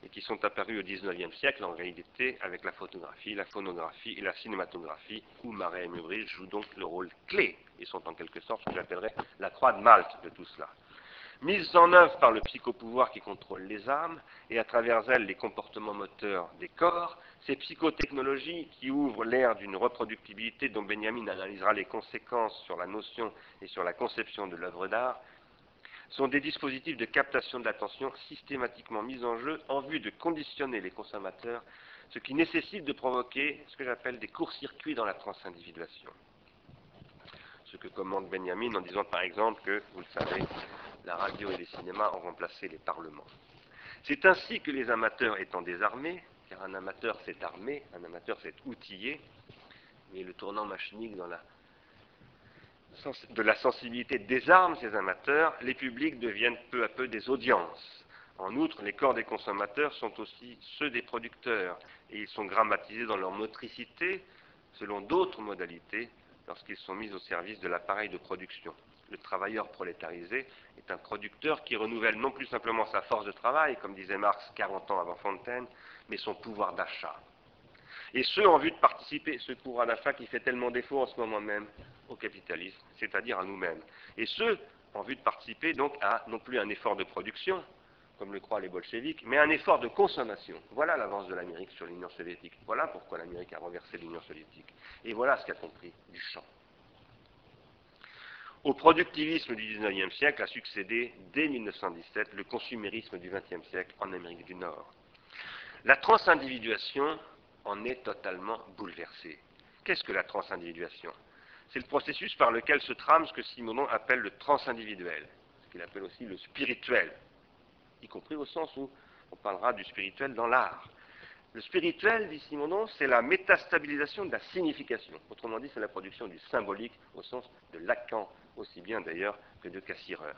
et qui sont apparus au XIXe siècle en réalité avec la photographie, la phonographie et la cinématographie, où Marais et Mubridge jouent donc le rôle clé et sont en quelque sorte ce que j'appellerais la croix de Malte de tout cela. Mise en œuvre par le psychopouvoir qui contrôle les âmes et à travers elles les comportements moteurs des corps, ces psychotechnologies qui ouvrent l'ère d'une reproductibilité dont Benjamin analysera les conséquences sur la notion et sur la conception de l'œuvre d'art sont des dispositifs de captation de l'attention systématiquement mis en jeu en vue de conditionner les consommateurs, ce qui nécessite de provoquer ce que j'appelle des courts-circuits dans la transindividuation. Ce que commande Benjamin en disant par exemple que, vous le savez, la radio et les cinémas ont remplacé les parlements. C'est ainsi que les amateurs étant désarmés, car un amateur s'est armé, un amateur s'est outillé, mais le tournant machinique dans la de la sensibilité désarme ces amateurs, les publics deviennent peu à peu des audiences. En outre, les corps des consommateurs sont aussi ceux des producteurs et ils sont grammatisés dans leur motricité selon d'autres modalités lorsqu'ils sont mis au service de l'appareil de production. le travailleur prolétarisé est un producteur qui renouvelle non plus simplement sa force de travail, comme disait Marx 40 ans avant Fontaine, mais son pouvoir d'achat. Et ce, en vue de participer, ce pouvoir d'achat qui fait tellement défaut en ce moment même au capitalisme, c'est-à-dire à, nous-mêmes. Et ce, en vue de participer donc à non plus un effort de production, comme le croient les bolcheviks, mais un effort de consommation. Voilà l'avance de l'Amérique sur l'Union soviétique. Voilà pourquoi l'Amérique a renversé l'Union soviétique. Et voilà ce qu'a compris Duchamp. Au productivisme du XIXe siècle a succédé, dès 1917, le consumérisme du XXe siècle en Amérique du Nord. La transindividuation en est totalement bouleversée. Qu'est-ce que la transindividuation? C'est le processus par lequel se trame ce que Simonon appelle le transindividuel, ce qu'il appelle aussi le spirituel, y compris au sens où on parlera du spirituel dans l'art. Le spirituel, dit Simonon, c'est la métastabilisation de la signification. Autrement dit, c'est la production du symbolique au sens de Lacan, aussi bien d'ailleurs que de Cassirer.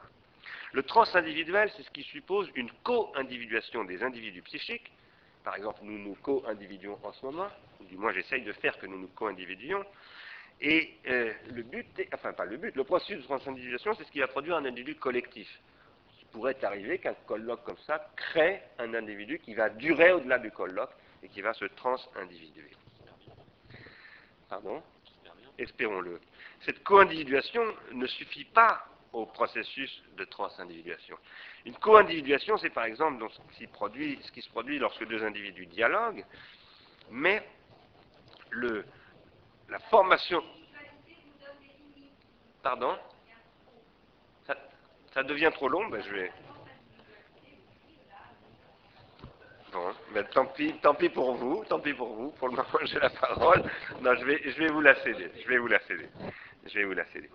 Le transindividuel, c'est ce qui suppose une co-individuation des individus psychiques. Par exemple, nous nous co-individuons en ce moment, ou du moins j'essaye de faire que nous nous co-individuons. Et euh, le but, enfin pas le but, le processus de transindividuation, c'est ce qui va produire un individu collectif. Il pourrait arriver qu'un colloque comme ça crée un individu qui va durer au-delà du colloque et qui va se transindividuer. Pardon Espérons-le. Cette co-individuation ne suffit pas au processus de transindividuation. Une co-individuation, c'est par exemple ce qui, ce qui se produit lorsque deux individus dialoguent, mais le, la formation. Pardon ça, devient trop long, ben je vais. Bon, mais tant pis, tant pis pour vous, tant pis pour vous. Pour le moment, j'ai la parole. Non, je vais, je vais vous la céder. Je vais vous la céder. Je vais vous la céder.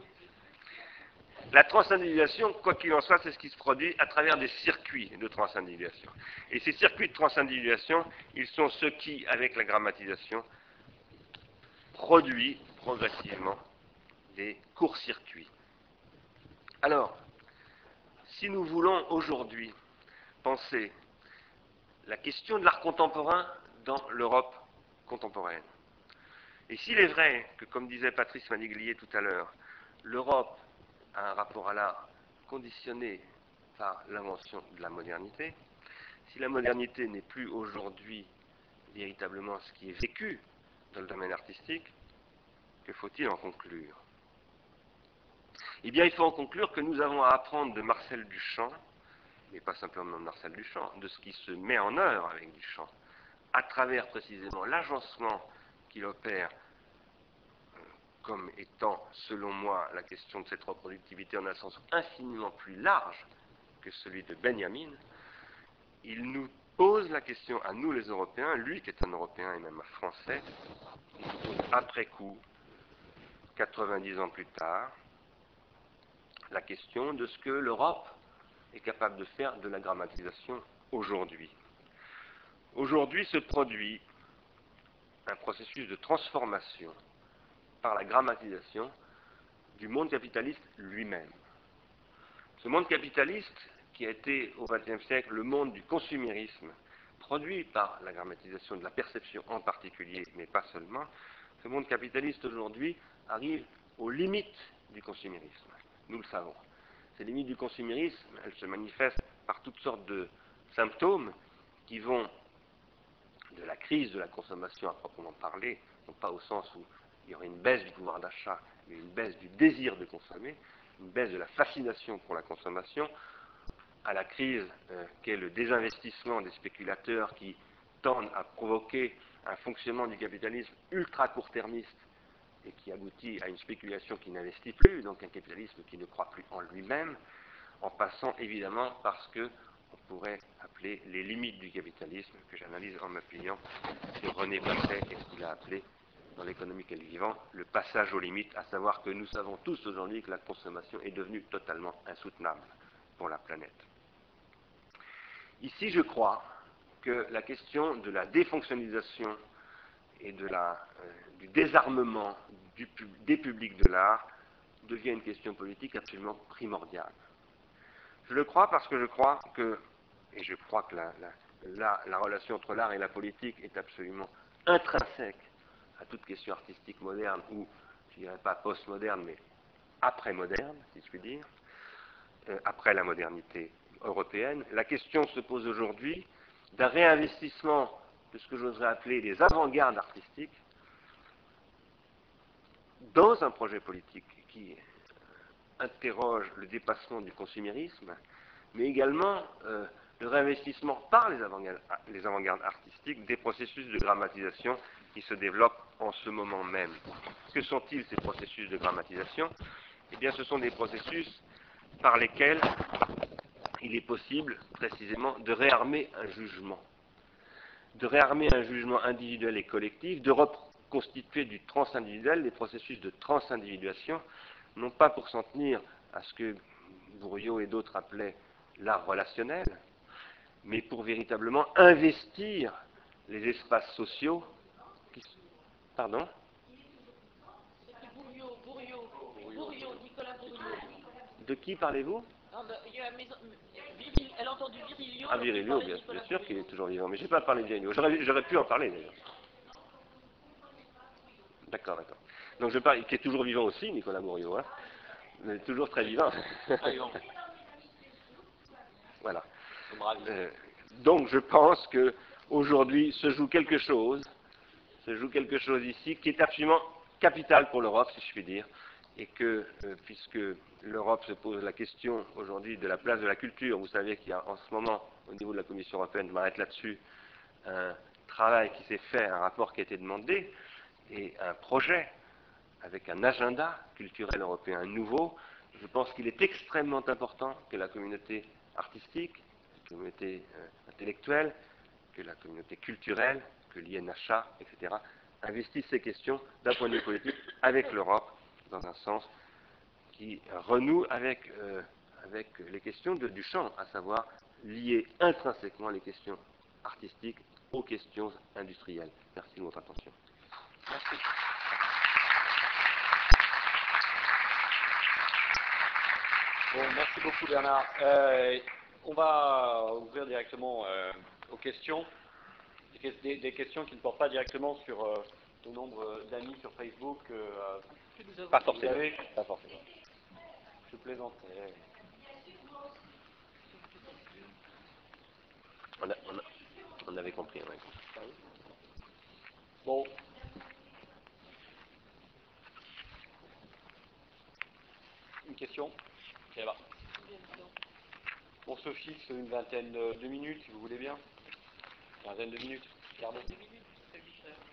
La transindividuation, quoi qu'il en soit, c'est ce qui se produit à travers des circuits de transindividuation. Et ces circuits de transindividuation, ils sont ceux qui, avec la grammatisation, produisent progressivement des courts-circuits. Alors, si nous voulons aujourd'hui penser la question de l'art contemporain dans l'Europe contemporaine, et s'il est vrai que, comme disait Patrice Maniglier tout à l'heure, l'Europe a un rapport à l'art conditionné par l'invention de la modernité, si la modernité n'est plus aujourd'hui véritablement ce qui est vécu dans le domaine artistique, que faut-il en conclure? Eh bien, il faut en conclure que nous avons à apprendre de Marcel Duchamp, mais pas simplement de Marcel Duchamp, de ce qui se met en œuvre avec Duchamp, à travers précisément l'agencement qu'il opère comme étant, selon moi, la question de cette reproductivité en un sens infiniment plus large que celui de Benjamin, il nous pose la question à nous les Européens, lui qui est un Européen et même un Français, après coup, 90 ans plus tard, la question de ce que l'Europe est capable de faire de la grammatisation aujourd'hui. Aujourd'hui se produit un processus de transformation par la grammatisation du monde capitaliste lui-même. Ce monde capitaliste, qui a été au XXe siècle le monde du consumérisme, produit par la grammatisation de la perception en particulier, mais pas seulement, ce monde capitaliste aujourd'hui arrive aux limites du consumérisme. Nous le savons. Ces limites du consumérisme, elles se manifestent par toutes sortes de symptômes qui vont de la crise de la consommation à proprement parler, non pas au sens où il y aurait une baisse du pouvoir d'achat, mais une baisse du désir de consommer, une baisse de la fascination pour la consommation, à la crise euh, qu'est le désinvestissement des spéculateurs qui tendent à provoquer un fonctionnement du capitalisme ultra court-termiste et qui aboutit à une spéculation qui n'investit plus, donc un capitalisme qui ne croit plus en lui-même, en passant évidemment par ce que on pourrait appeler les limites du capitalisme, que j'analyse en m'appuyant sur René Basset et ce qu'il a appelé dans l'économie qu'elle vivant, le passage aux limites, à savoir que nous savons tous aujourd'hui que la consommation est devenue totalement insoutenable pour la planète. Ici, je crois que la question de la défonctionnalisation et de la, euh, du désarmement des publics de l'art devient une question politique absolument primordiale. Je le crois parce que je crois que, et je crois que la, la, la relation entre l'art et la politique est absolument intrinsèque à toute question artistique moderne, ou je dirais pas postmoderne, mais après-moderne, si je puis dire, euh, après la modernité européenne. La question se pose aujourd'hui d'un réinvestissement de ce que j'oserais appeler les avant-gardes artistiques dans un projet politique qui interroge le dépassement du consumérisme, mais également euh, le réinvestissement par les avant-gardes artistiques des processus de grammatisation qui se développent en ce moment même. Que sont-ils ces processus de grammatisation? Eh bien, ce sont des processus par lesquels il est possible, précisément, de réarmer un jugement. De réarmer un jugement individuel et collectif, de reconstituer du transindividuel, des processus de transindividuation, non pas pour s'en tenir à ce que Bourriot et d'autres appelaient l'art relationnel, mais pour véritablement investir les espaces sociaux qui... Pardon De qui parlez-vous? Elle a entendu Virilio. Ah, Virilio, bien, bien sûr qu'il est toujours vivant, mais je n'ai pas parlé de Virilio. J'aurais pu en parler d'ailleurs. D'accord, d'accord. Donc je parle, qui est toujours vivant aussi, Nicolas hein mais toujours très vivant. voilà. Euh, donc je pense que aujourd'hui se joue quelque chose, se joue quelque chose ici qui est absolument capital pour l'Europe, si je puis dire, et que euh, puisque l'Europe se pose la question aujourd'hui de la place de la culture, vous savez qu'il y a en ce moment au niveau de la Commission européenne, je m'arrête là-dessus, un travail qui s'est fait, un rapport qui a été demandé, et un projet avec un agenda culturel européen nouveau, je pense qu'il est extrêmement important que la communauté artistique, la communauté euh, intellectuelle, que la communauté culturelle, que l'INHA, etc., investissent ces questions d'un point de vue politique avec l'Europe, dans un sens qui renoue avec, euh, avec les questions du champ, à savoir lier intrinsèquement les questions artistiques aux questions industrielles. Merci de votre attention. Merci. merci beaucoup Bernard. Euh, on va ouvrir directement euh, aux questions. Des, questions qui ne portent pas directement sur le nombre d'amis sur Facebook. Pas forcément. Pas forcément. Je plaisante. On, avait compris. Bon. Une question? On se fixe une vingtaine de minutes, si vous voulez bien. Une vingtaine de minutes. Quart d'heure.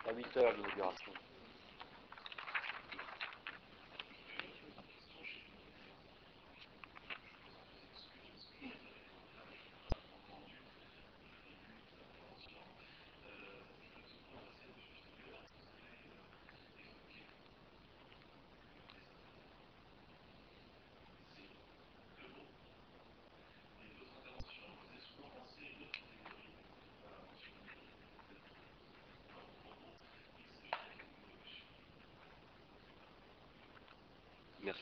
À 8 heures l'inauguration.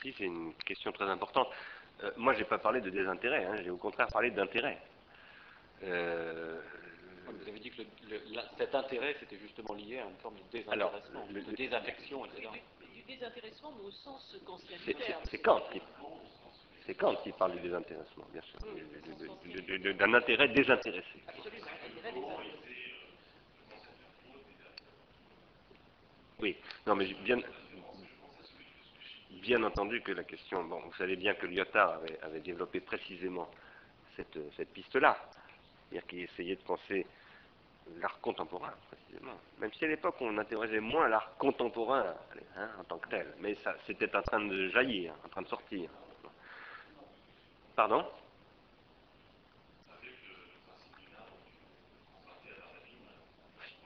Merci, c'est une question très importante. Euh, moi, je n'ai pas parlé de désintérêt, hein, j'ai au contraire parlé d'intérêt. Euh, vous avez dit que cet intérêt, c'était justement lié à une forme de désintéressement, de désaffection, etc. du désintéressement, mais au sens conscient C'est Kant qui, c'est Kant qui parle du désintéressement, bien sûr, d'un intérêt désintéressé. Absolument, intérêt désintéressé. Oui, non, mais bien, bien entendu que la question, bon, vous savez bien que Lyotard avait, développé précisément cette, piste-là, c'est-à-dire qu'il essayait de penser l'art contemporain, précisément. Même si à l'époque on interrogeait moins l'art contemporain hein, en tant que tel, mais ça, c'était en train de jaillir, en train de sortir. Pardon?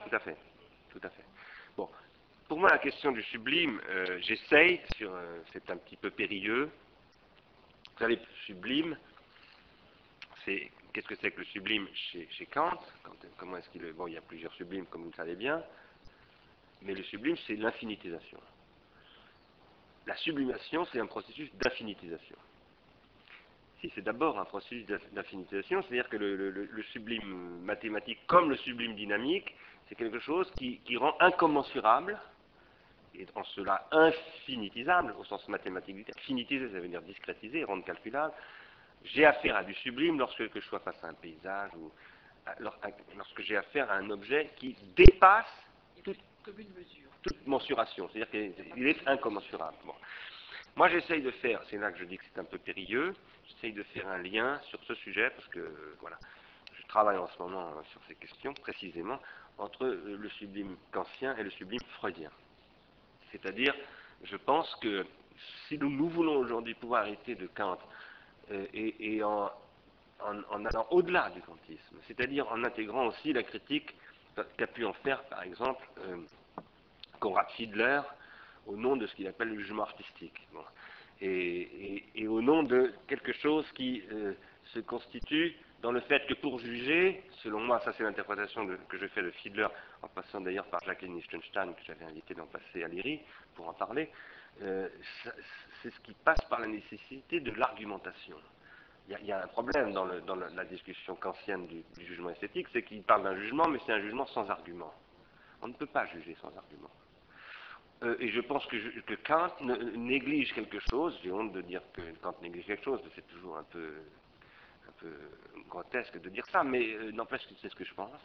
Tout à fait, tout à fait. Pour moi, la question du sublime, euh, j'essaye, euh, c'est un petit peu périlleux. Vous savez, sublime, c'est qu'est-ce que c'est que le sublime chez, Kant? Comment est-ce qu'il bon, il y a plusieurs sublimes, comme vous le savez bien, mais le sublime, c'est l'infinitisation. La sublimation, c'est un processus d'infinitisation. Si, c'est d'abord un processus d'infinitisation, c'est-à-dire que le, sublime mathématique, comme le sublime dynamique, c'est quelque chose qui rend incommensurable est en cela infinitisable, au sens mathématique du terme. Finitiser, ça veut dire discrétiser, rendre calculable. J'ai affaire à du sublime lorsque que je sois face à un paysage ou lorsque j'ai affaire à un objet qui dépasse toute, toute mensuration, c'est-à-dire qu'il est incommensurable. Moi, j'essaye de faire, c'est là que je dis que c'est un peu périlleux, j'essaye de faire un lien sur ce sujet, parce que, voilà, je travaille en ce moment sur ces questions, précisément, entre le sublime kantien et le sublime freudien. C'est-à-dire, je pense que si nous, nous voulons aujourd'hui pouvoir arrêter de Kant euh, et, en, allant au-delà du kantisme, c'est-à-dire en intégrant aussi la critique qu'a pu en faire, par exemple, euh, Conrad Fiedler au nom de ce qu'il appelle le jugement artistique. Et, au nom de quelque chose qui euh, se constitue dans le fait que pour juger, selon moi, ça c'est l'interprétation que je fais de Fiedler, en passant d'ailleurs par Jacqueline Lichtenstein, que j'avais invité d'en passer à l'IRI pour en parler, euh, c'est ce qui passe par la nécessité de l'argumentation. Il y, a un problème dans, la discussion kantienne du, jugement esthétique, c'est qu'il parle d'un jugement, mais c'est un jugement sans argument. On ne peut pas juger sans argument. Euh, et je pense que, Kant néglige quelque chose, j'ai honte de dire que Kant néglige quelque chose, c'est toujours un peu, peu, grotesque de dire ça, mais euh, n'empêche que c'est ce que je pense.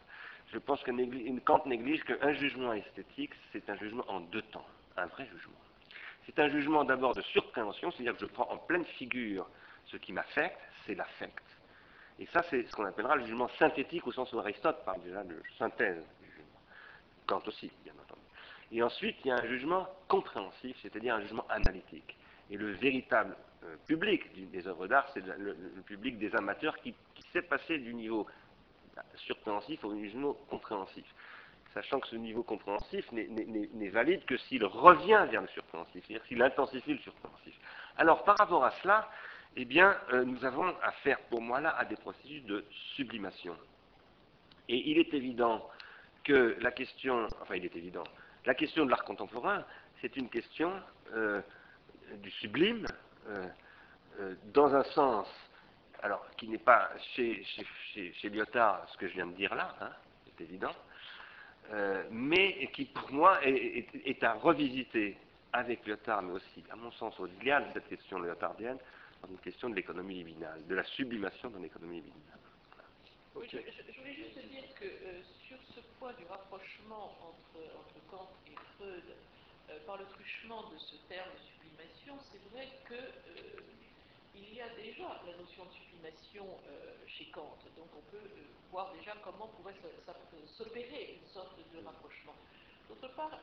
Je pense que Kant néglige qu'un jugement esthétique, c'est un jugement en deux temps, un vrai jugement. C'est un jugement d'abord de surpréhension, c'est-à-dire que je prends en pleine figure ce qui m'affecte, c'est l'affect. Et ça, c'est ce qu'on appellera le jugement synthétique au sens où Aristote parle déjà de synthèse du jugement. Kant aussi, bien entendu. Et ensuite, il y a un jugement compréhensif, c'est-à-dire un jugement analytique. Et le véritable euh, public des œuvres d'art, c'est le, public des amateurs qui, sait passer du niveau surpréhensif au niveau compréhensif. Sachant que ce niveau compréhensif n'est valide que s'il revient vers le surpréhensif, c'est-à-dire s'il intensifie le surpréhensif. Alors, par rapport à cela, eh bien, euh, nous avons affaire, pour moi, là, à des processus de sublimation. Et il est évident que la question, enfin, il est évident, la question de l'art contemporain, c'est une question euh, du sublime, dans un sens, alors qui n'est pas chez, Lyotard ce que je viens de dire là, hein, c'est évident, mais qui pour moi est, à revisiter avec Lyotard, mais aussi, à mon sens, au-delà de cette question lyotardienne, dans une question de l'économie libidinale, de la sublimation dans l'économie libidinale. Je, voulais juste dire que sur ce point du rapprochement entre, entre Kant et Freud, euh, par le truchement de ce terme sublimation, c'est vrai qu'il euh, y a déjà la notion de sublimation euh, chez Kant. Donc on peut voir déjà comment pourrait s'opérer une sorte de rapprochement. D'autre part,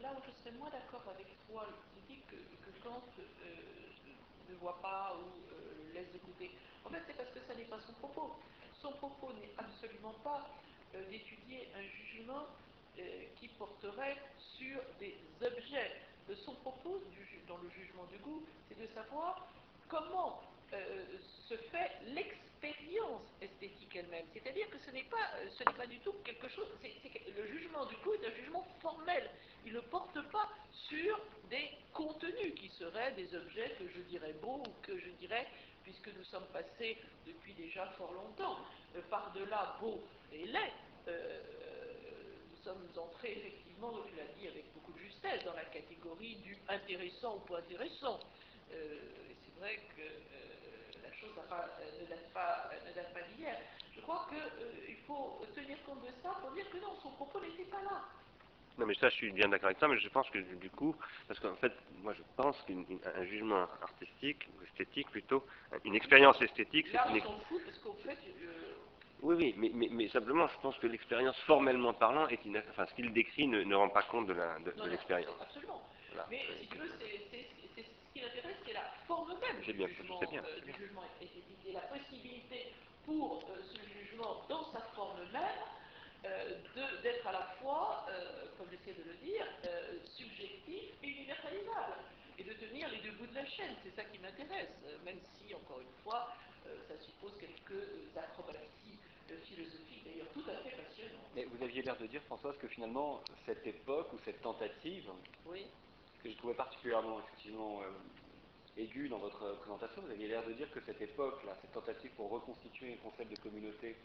là où je serais moins d'accord avec toi, tu dis que, que Kant ne voit pas ou laisse écouter. En fait, c'est parce que ça n'est pas son propos. Son propos n'est absolument pas d'étudier un jugement qui porterait sur des objets. De son propos dans le jugement du goût, c'est de savoir comment euh, se fait l'expérience esthétique elle-même. C'est-à-dire que ce n'est pas, euh, ce n'est pas du tout quelque chose. le jugement du goût est un jugement formel. Il ne porte pas sur des contenus qui seraient des objets que je dirais beaux ou que je dirais, puisque nous sommes passés depuis déjà fort longtemps, euh, par-delà beau et laid sommes entrés effectivement, tu l'as dit avec beaucoup de dans la catégorie du intéressant ou pas intéressant. Euh, c'est vrai que euh, la chose pas, euh, ne date pas, pas d'hier. Je crois qu'il faut tenir compte de ça pour dire que non, son propos n'était pas là. Non, mais ça, je suis bien d'accord avec ça, mais je pense que du coup, parce qu'en fait, moi, je pense qu'un jugement artistique, ou esthétique plutôt, une expérience esthétique, c'est une. s'en fout parce qu'en fait, oui, oui, mais, mais, simplement, je pense que l'expérience, formellement parlant, est enfin, ce qu'il décrit ne, rend pas compte de l'expérience. Absolument. Mais si tu veux, ce qui l'intéresse, c'est la forme même du, jugement, bien, euh, du jugement esthétique et la possibilité pour euh, ce jugement, dans sa forme même, euh, d'être à la fois, comme j'essaie de le dire, subjectif et universalisable, et de tenir les deux bouts de la chaîne. C'est ça qui m'intéresse, même si, encore une fois, ça suppose quelques acrobaties philosophique d'ailleurs tout à fait passionnant. Mais vous aviez l'air de dire, Françoise, que finalement, cette époque ou cette tentative, que je trouvais particulièrement effectivement euh, aiguë dans votre présentation, vous aviez l'air de dire que cette époque-là, cette tentative pour reconstituer un concept de communauté,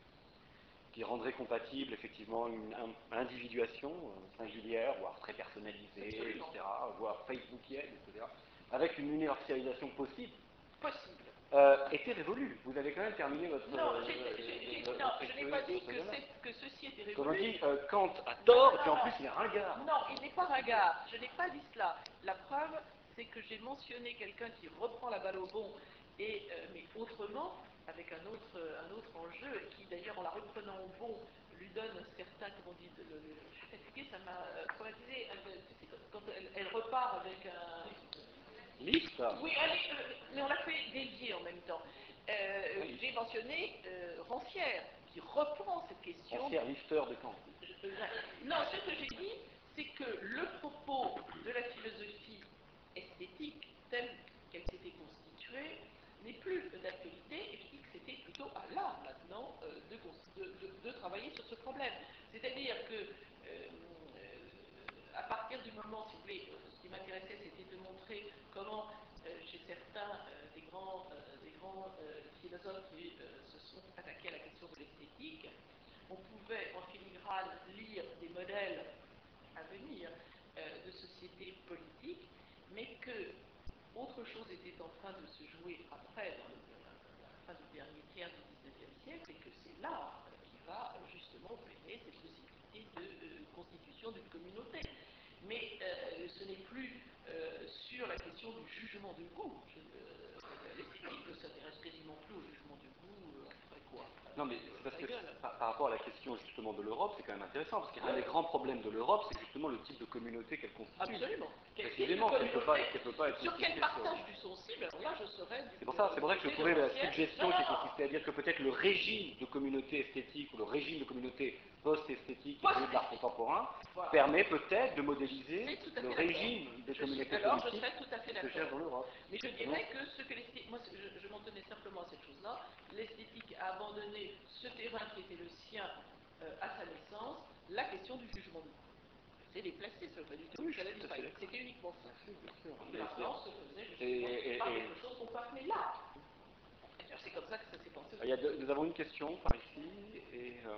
qui rendrait compatible effectivement une individuation euh, singulière, voire très personnalisée, etc., voire Facebookienne, etc., avec une universalisation possible, possible. Euh, était révolu. Vous avez quand même terminé votre. Non, euh, je n'ai pas dit que, ceci était révolu. Comme on dit, Kant a tort, et puis en plus il est ringard. Non, il n'est pas ringard. Je n'ai pas dit cela. La preuve, c'est que j'ai mentionné quelqu'un qui reprend la balle au bon, et, mais autrement, avec un autre, un autre enjeu, et qui d'ailleurs en la reprenant au bon lui donne un certain, comment on dit, le, le, je suis fatiguée, ça m'a euh, traumatisé, quand elle, elle, repart avec un... Liste Oui, est, euh, mais on l'a fait dédié en même temps. Euh, oui. J'ai mentionné euh, Rancière, qui reprend cette question. Rancière, listeur de Kant. Non, ce que j'ai dit, c'est que le propos de la philosophie esthétique, telle qu'elle s'était constituée, n'est plus d'actualité et dis que c'était plutôt à l'art maintenant euh, de, de, de, travailler sur ce problème. C'est-à-dire que à partir du moment, si vous voulez, ce qui m'intéressait, c'était de montrer comment euh, chez certains des grands, des grands philosophes qui se sont attaqués à la question de l'esthétique, on pouvait en filigrane lire des modèles à venir de sociétés politiques, mais que autre chose était en train de se jouer après, dans la fin du dernier tiers du XIXe siècle, et que c'est l'art qui va justement opérer cette possibilité de euh, constitution d'une communauté. Mais euh, ce n'est plus euh, sur la question du jugement du goût. L'esthétique ne s'intéresse quasiment plus au jugement du goût après quoi non, mais c'est parce que par, par, rapport à la question justement de l'Europe, c'est quand même intéressant, parce qu'un des grands problèmes de l'Europe, c'est justement le type de communauté qu'elle constitue. Absolument. Précisément, qu'elle ne peut, pas, peut pas être. Sur quel partage du sensible, alors là, je serais. C'est pour ça, c'est vrai que je trouvais la suggestion qui consistait à dire que peut-être le régime de communauté esthétique ou le régime de communauté post-esthétique post de l'art contemporain voilà. permet peut-être de modéliser le régime de alors, politique je serais tout à fait qui se cherche dans l'Europe. Mais je dirais que ce que l'esthétique, moi je, je m'en tenais simplement à cette chose-là, l'esthétique a abandonné ce terrain qui était le sien euh, à sa naissance, la question du jugement coup. C'est déplacé, ça veut pas du tout Oui, que. C'était uniquement ça. La France se faisait justement par quelque chose qu'on l'art. Alors, C'est comme ça que ça s'est pensé. Il y a deux- nous avons une question par ici et euh,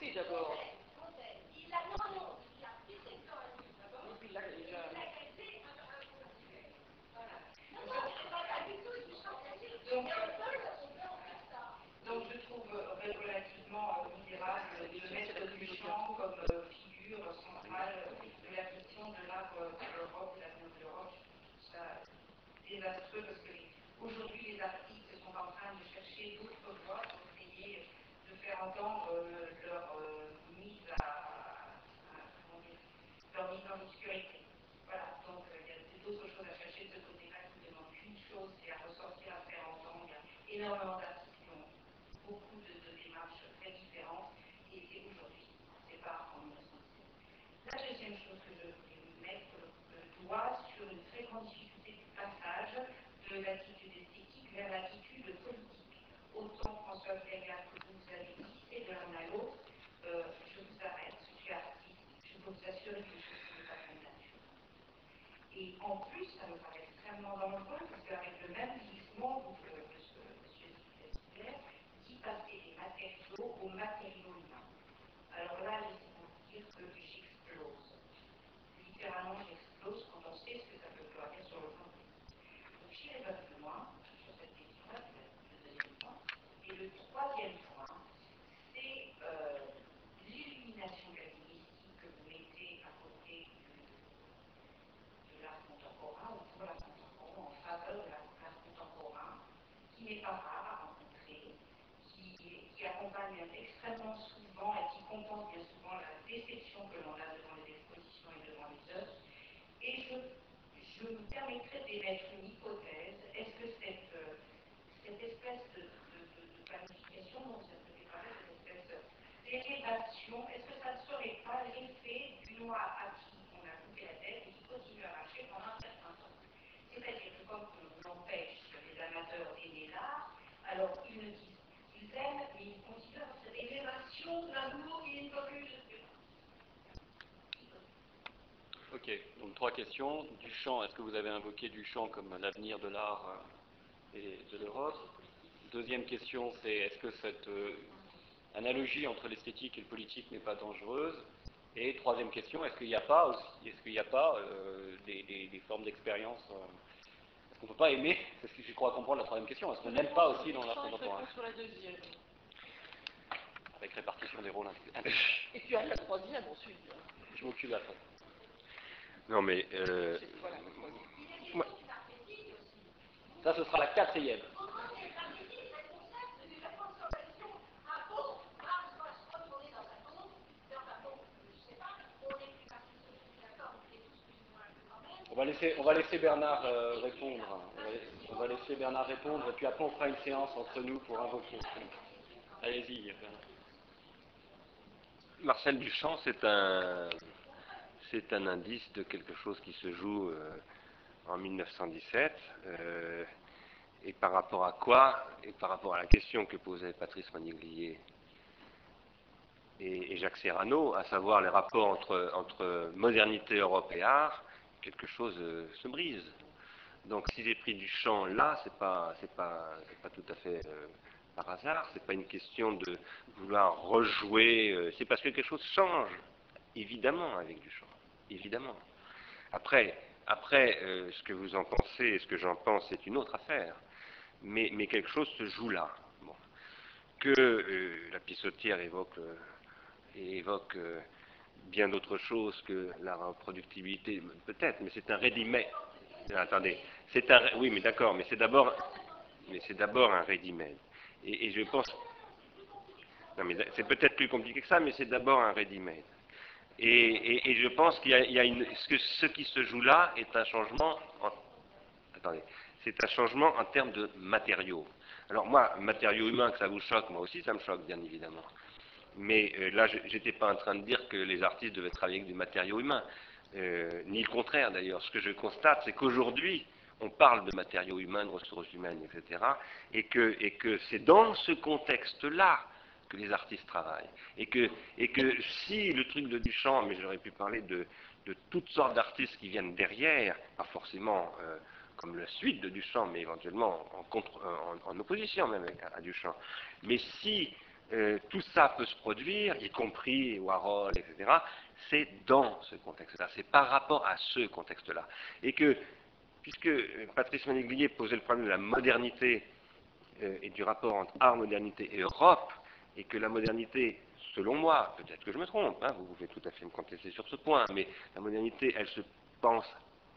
d'abord. Déjà. Donc je trouve euh, relativement euh, misérable de mettre du champ comme euh, figure centrale de la question de l'art euh, de l'Europe, de l'avenir de l'Europe. Je trouve ça désastreux parce que les- aujourd'hui les artistes sont en train de chercher d'autres voies pour essayer de faire entendre euh, leur euh, mise à, à- comment dire, leur mise en obscurité. Voilà, donc euh, il y a d'autres choses à chercher de ce côté-là qui ne demandent qu'une chose, c'est à ressortir, à faire entendre. Il y a énormément d'artistes qui ont beaucoup de, de démarches très différentes et aujourd'hui, c'est pas en 1916. La deuxième chose que je voulais mettre le doigt sur une très grande difficulté du passage de l'attitude esthétique vers l'attitude politique. Autant François Ferriat que vous avez dit, c'est de l'un à l'autre, euh, je vous arrête, je suis artiste, je peux vous assurer que je suis pas comme nature. Et en plus, ça me paraît extrêmement dangereux, parce qu'avec le même glissement, vous, euh, monsieur, monsieur Sylvester, dit passer des matériaux aux matériaux humains. Alors là, laissez-moi vous dire que j'explose. Littéralement, j'explose quand on sait ce que ça peut vouloir dire sur le plan politique. Donc j'irai pas plus loin sur cette question-là, c'est le deuxième point. Et le troisième point, c'est euh, l'illumination calvinistique que vous mettez à côté du, de l'art contemporain ou pour l'art contemporain, en faveur de l'art l'art qui n'est pas rare à rencontrer, qui, qui extrêmement souvent et qui compense bien souvent la déception que l'on a devant les expositions et devant les œuvres. Et je, me permettrai d'émettre une hypothèse. Est-ce que cette, euh, espèce de, de, de, de planification dont ça peut déclarer, cette espèce d'élévation, est-ce que ça ne serait pas l'effet d'une loi à qui on a coupé la tête et qui continue à marcher pendant un certain temps? C'est-à-dire que comme on empêche les amateurs d'aimer l'art, alors ils ne disent qu'ils aiment, mais ils continuent à avoir cette élévation de l'amour qui n'est pas plus Ok, donc trois questions. Duchamp, est-ce que vous avez invoqué Duchamp comme l'avenir de l'art euh, et de l'Europe? Deuxième question, c'est est-ce que cette euh, analogie entre l'esthétique et le politique n'est pas dangereuse? Et troisième question, est-ce qu'il n'y a pas est-ce qu'il n'y a pas euh, des, formes d'expérience Est-ce qu'on ne peut pas aimer? C'est ce que je crois comprendre la troisième question. Est-ce qu'on n'aime pas aussi dans l'art contemporain? Avec répartition des rôles. Et puis à la troisième ensuite. Je m'occupe de la troisième. Non, mais. Euh, Voilà. Ça, ce sera la quatrième. On va laisser, on va laisser Bernard euh, répondre. On va, on va laisser Bernard répondre et puis après on fera une séance entre nous pour invoquer. Allez-y, Bernard. Marcel Duchamp, c'est un, indice de quelque chose qui se joue euh, en 1917. euh, et par rapport à quoi Et par rapport à la question que posait Patrice Maniglier et, Jacques Serrano, à savoir les rapports entre, modernité, Europe et art, quelque chose euh, se brise. Donc si j'ai pris Duchamp là, c'est pas, c'est pas, c'est pas tout à fait hasard. C'est pas une question de vouloir rejouer. euh, c'est parce que quelque chose change, évidemment, avec Duchamp. Évidemment. Après, après euh, ce que vous en pensez et ce que j'en pense, c'est une autre affaire. Mais, quelque chose se joue là. Que euh, la pissotière évoque, bien d'autres choses que la reproductibilité, peut-être, mais c'est un ready-made. Attendez, c'est un, oui, mais d'accord, mais c'est d'abord, mais c'est d'abord un ready-made. Et, je pense, non, mais c'est peut-être plus compliqué que ça, mais c'est d'abord un ready-made. Et, je pense qu'il y a, que, ce qui se joue là est un changement. En, attendez, c'est un changement en termes de matériaux. Alors moi, matériaux humains, que ça vous choque, moi aussi, ça me choque, bien évidemment. Mais euh, là, je n'étais pas en train de dire que les artistes devaient travailler avec du matériau humain, euh, ni le contraire d'ailleurs. Ce que je constate, c'est qu'aujourd'hui, on parle de matériaux humains, de ressources humaines, etc. Et que, c'est dans ce contexte-là que les artistes travaillent. Et que, si le truc de Duchamp, mais j'aurais pu parler de, toutes sortes d'artistes qui viennent derrière, pas forcément euh, comme la suite de Duchamp, mais éventuellement en, opposition même à, à Duchamp. Mais si euh, tout ça peut se produire, y compris Warhol, etc., c'est dans ce contexte-là, c'est par rapport à ce contexte-là. Et que, puisque Patrice Maniglier posait le problème de la modernité euh, et du rapport entre art, modernité et Europe, et que la modernité, selon moi, peut-être que je me trompe, hein, vous pouvez tout à fait me contester sur ce point, mais la modernité, elle se pense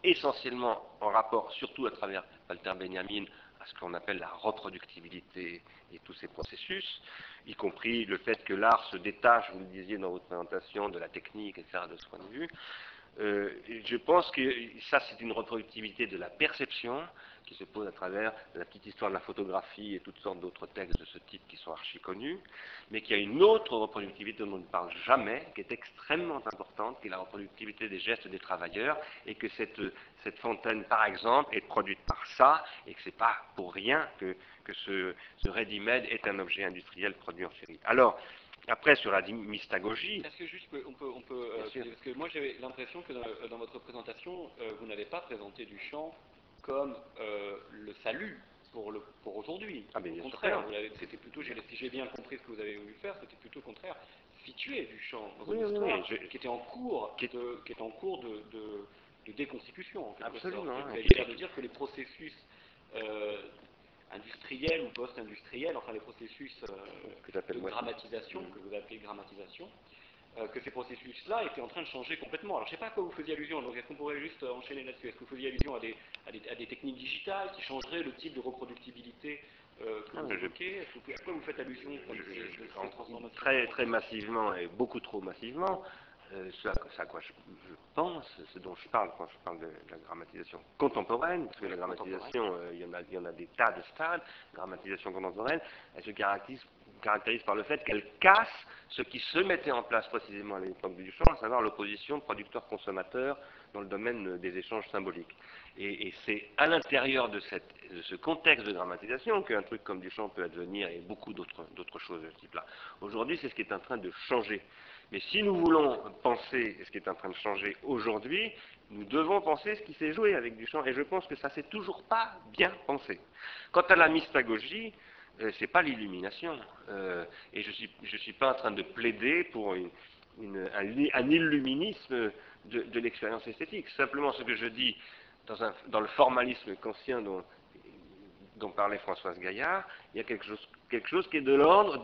essentiellement en rapport, surtout à travers Walter Benjamin, à ce qu'on appelle la reproductibilité et tous ces processus, y compris le fait que l'art se détache, vous le disiez dans votre présentation, de la technique, etc., de ce point de vue. Euh, je pense que ça, c'est une reproductivité de la perception qui se pose à travers la petite histoire de la photographie et toutes sortes d'autres textes de ce type qui sont archi connus, mais qu'il y a une autre reproductivité dont on ne parle jamais, qui est extrêmement importante, qui est la reproductivité des gestes des travailleurs, et que cette, cette fontaine, par exemple, est produite par ça, et que c'est pas pour rien que, que ce, ce ready-made est un objet industriel produit en série. Alors, après, sur la mystagogie. Est-ce que juste on peut, on peut euh, parce que moi j'avais l'impression que dans, dans votre présentation, euh, vous n'avez pas présenté Duchamp comme euh, le salut pour, le, pour aujourd'hui. Ah, Au contraire, c'était plutôt, j'ai- si j'ai bien compris ce que vous avez voulu faire, c'était plutôt au contraire, situer Duchamp dans Oui, une oui, histoire oui, je- qui était en cours, Qui- de, qui est en cours de, de, de déconstitution. En Absolument, sorte. et C'est-à-dire qui- de dire que les processus industriels ou post-industriels, enfin les processus euh, que de grammatisation, Mm. que vous appelez grammatisation, euh, que ces processus-là étaient en train de changer complètement. Alors je ne sais pas à quoi vous faisiez allusion, donc est-ce qu'on pourrait juste enchaîner là-dessus? Est-ce que vous faisiez allusion à des, à, des, techniques digitales qui changeraient le type de reproductibilité euh, que vous évoquez? À quoi vous faites allusion Très, très massivement et beaucoup trop massivement. Euh, ce, à, quoi je, pense, ce dont je parle quand je parle de, la grammatisation contemporaine, parce que la grammatisation, euh, il, y en a, il, y en a, des tas de stades, la grammatisation contemporaine, elle se caractérise, caractérise par le fait qu'elle casse ce qui se mettait en place précisément à l'époque du champ, à savoir l'opposition producteur-consommateur dans le domaine des échanges symboliques. Et, et c'est à l'intérieur de, de, ce contexte de grammatisation qu'un truc comme Duchamp peut advenir et beaucoup d'autres choses de ce type-là. Aujourd'hui, c'est ce qui est en train de changer. Mais si nous voulons penser ce qui est en train de changer aujourd'hui, nous devons penser ce qui s'est joué avec Duchamp. Et je pense que ça s'est toujours pas bien pensé. Quant à la mystagogie, euh, ce n'est pas l'illumination. Euh, et je suis, je suis, pas en train de plaider pour un, illuminisme de, l'expérience esthétique. Simplement, ce que je dis dans, le formalisme conscient dont, dont, parlait Françoise Gaillard, il y a quelque chose, quelque chose qui est de l'ordre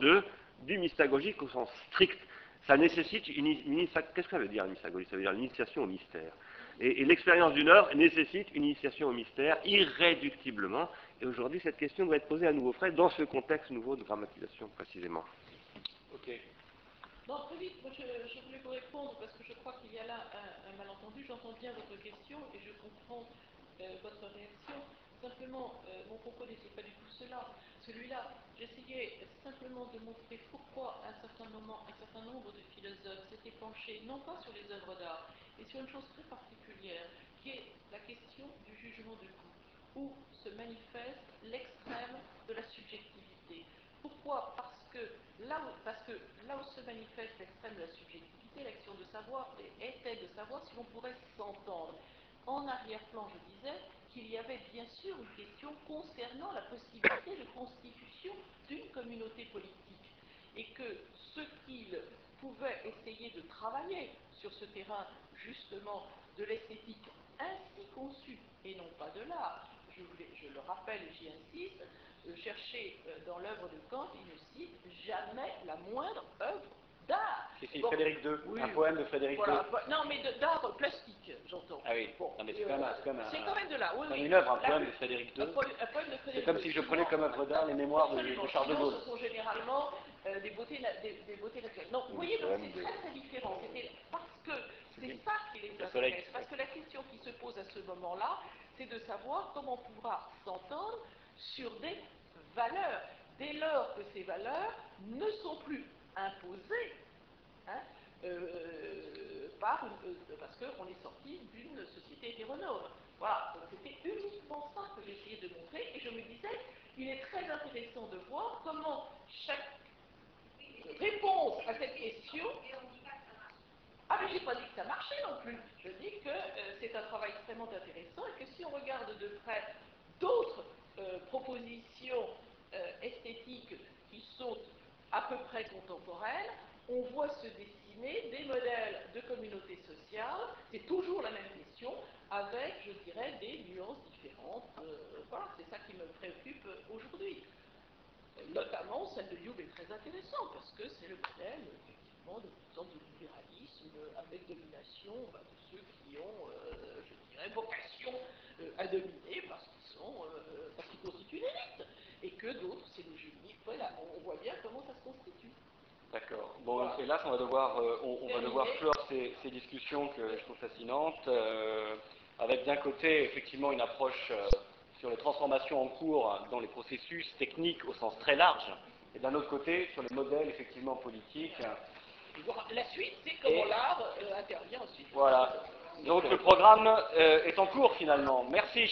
du mystagogique au sens strict ça nécessite une, Qu'est-ce que ça veut dire Ça veut dire l'initiation au mystère. Et, l'expérience d'une œuvre nécessite une initiation au mystère irréductiblement. Et aujourd'hui, cette question doit être posée à nouveau frais dans ce contexte nouveau de dramatisation, précisément. Ok. Non, très vite, je, voulais vous répondre parce que je crois qu'il y a là un, malentendu. J'entends bien votre question et je comprends euh, votre réaction. Simplement, euh, mon propos n'était pas du tout cela. Celui-là, j'essayais simplement de montrer pourquoi à un certain moment, un certain nombre de philosophes s'étaient penchés, non pas sur les œuvres d'art, mais sur une chose très particulière, qui est la question du jugement de goût, où se manifeste l'extrême de la subjectivité. Pourquoi Parce que là où, parce que là où se manifeste l'extrême de la subjectivité, l'action de savoir était de savoir si l'on pourrait s'entendre. En arrière-plan, je disais, qu'il y avait bien sûr une question concernant la possibilité de constitution d'une communauté politique. Et que ce qu'il pouvait essayer de travailler sur ce terrain justement de l'esthétique ainsi conçue et non pas de l'art, je, le rappelle et j'y insiste, euh, chercher euh, dans l'œuvre de Kant, il ne cite jamais la moindre œuvre d'art. C'est Frédéric II, un poème de Frédéric II. Non, mais d'art plastique, j'entends. Ah oui, bon, non, mais c'est quand, même, C'est quand même de là, oui, oui. une œuvre, un poème de Frédéric II. C'est comme si je prenais comme œuvre d'art les mémoires de, de, Charles de Gaulle. Ce sont généralement euh, des, beautés, des, des, beautés naturelles. Non, vous voyez, c'est très très différent. C'était parce que c'est ça qui les intéresse. Parce que la question qui se pose à ce moment-là, c'est de savoir comment on pourra s'entendre sur des valeurs. Dès lors que ces valeurs ne sont plus imposées hein, euh, par euh, parce qu'on est sorti d'une société hétéronome. Voilà, donc c'était uniquement ça que j'essayais de montrer, et je me disais, il est très intéressant de voir comment chaque réponse à cette question. Ah, mais j'ai pas dit que ça marchait non plus. Je dis que euh, c'est un travail extrêmement intéressant et que si on regarde de près d'autres propositions esthétiques qui sont à peu près contemporaines, on voit se dessiner des modèles de communauté sociale, c'est toujours la même question, avec, je dirais, des nuances différentes. Euh, voilà, c'est ça qui me préoccupe aujourd'hui. Notamment, celle de Youb est très intéressante, parce que c'est le modèle, effectivement, de sorte de libéralisme avec domination bah, de ceux qui ont, euh, je dirais, vocation euh, à dominer parce qu'ils sont, parce qu'ils constituent une élite, et que d'autres, c'est le Voilà, on voit bien comment ça se constitue. D'accord. Bon, hélas, on va devoir, euh, on, va devoir clore ces, discussions que je trouve fascinantes, euh, avec d'un côté, effectivement, une approche euh, sur les transformations en cours dans les processus techniques au sens très large, et d'un autre côté, sur les modèles, effectivement, politiques. La suite, c'est comment l'art intervient ensuite. Voilà. Donc, le programme est en cours, finalement. Merci.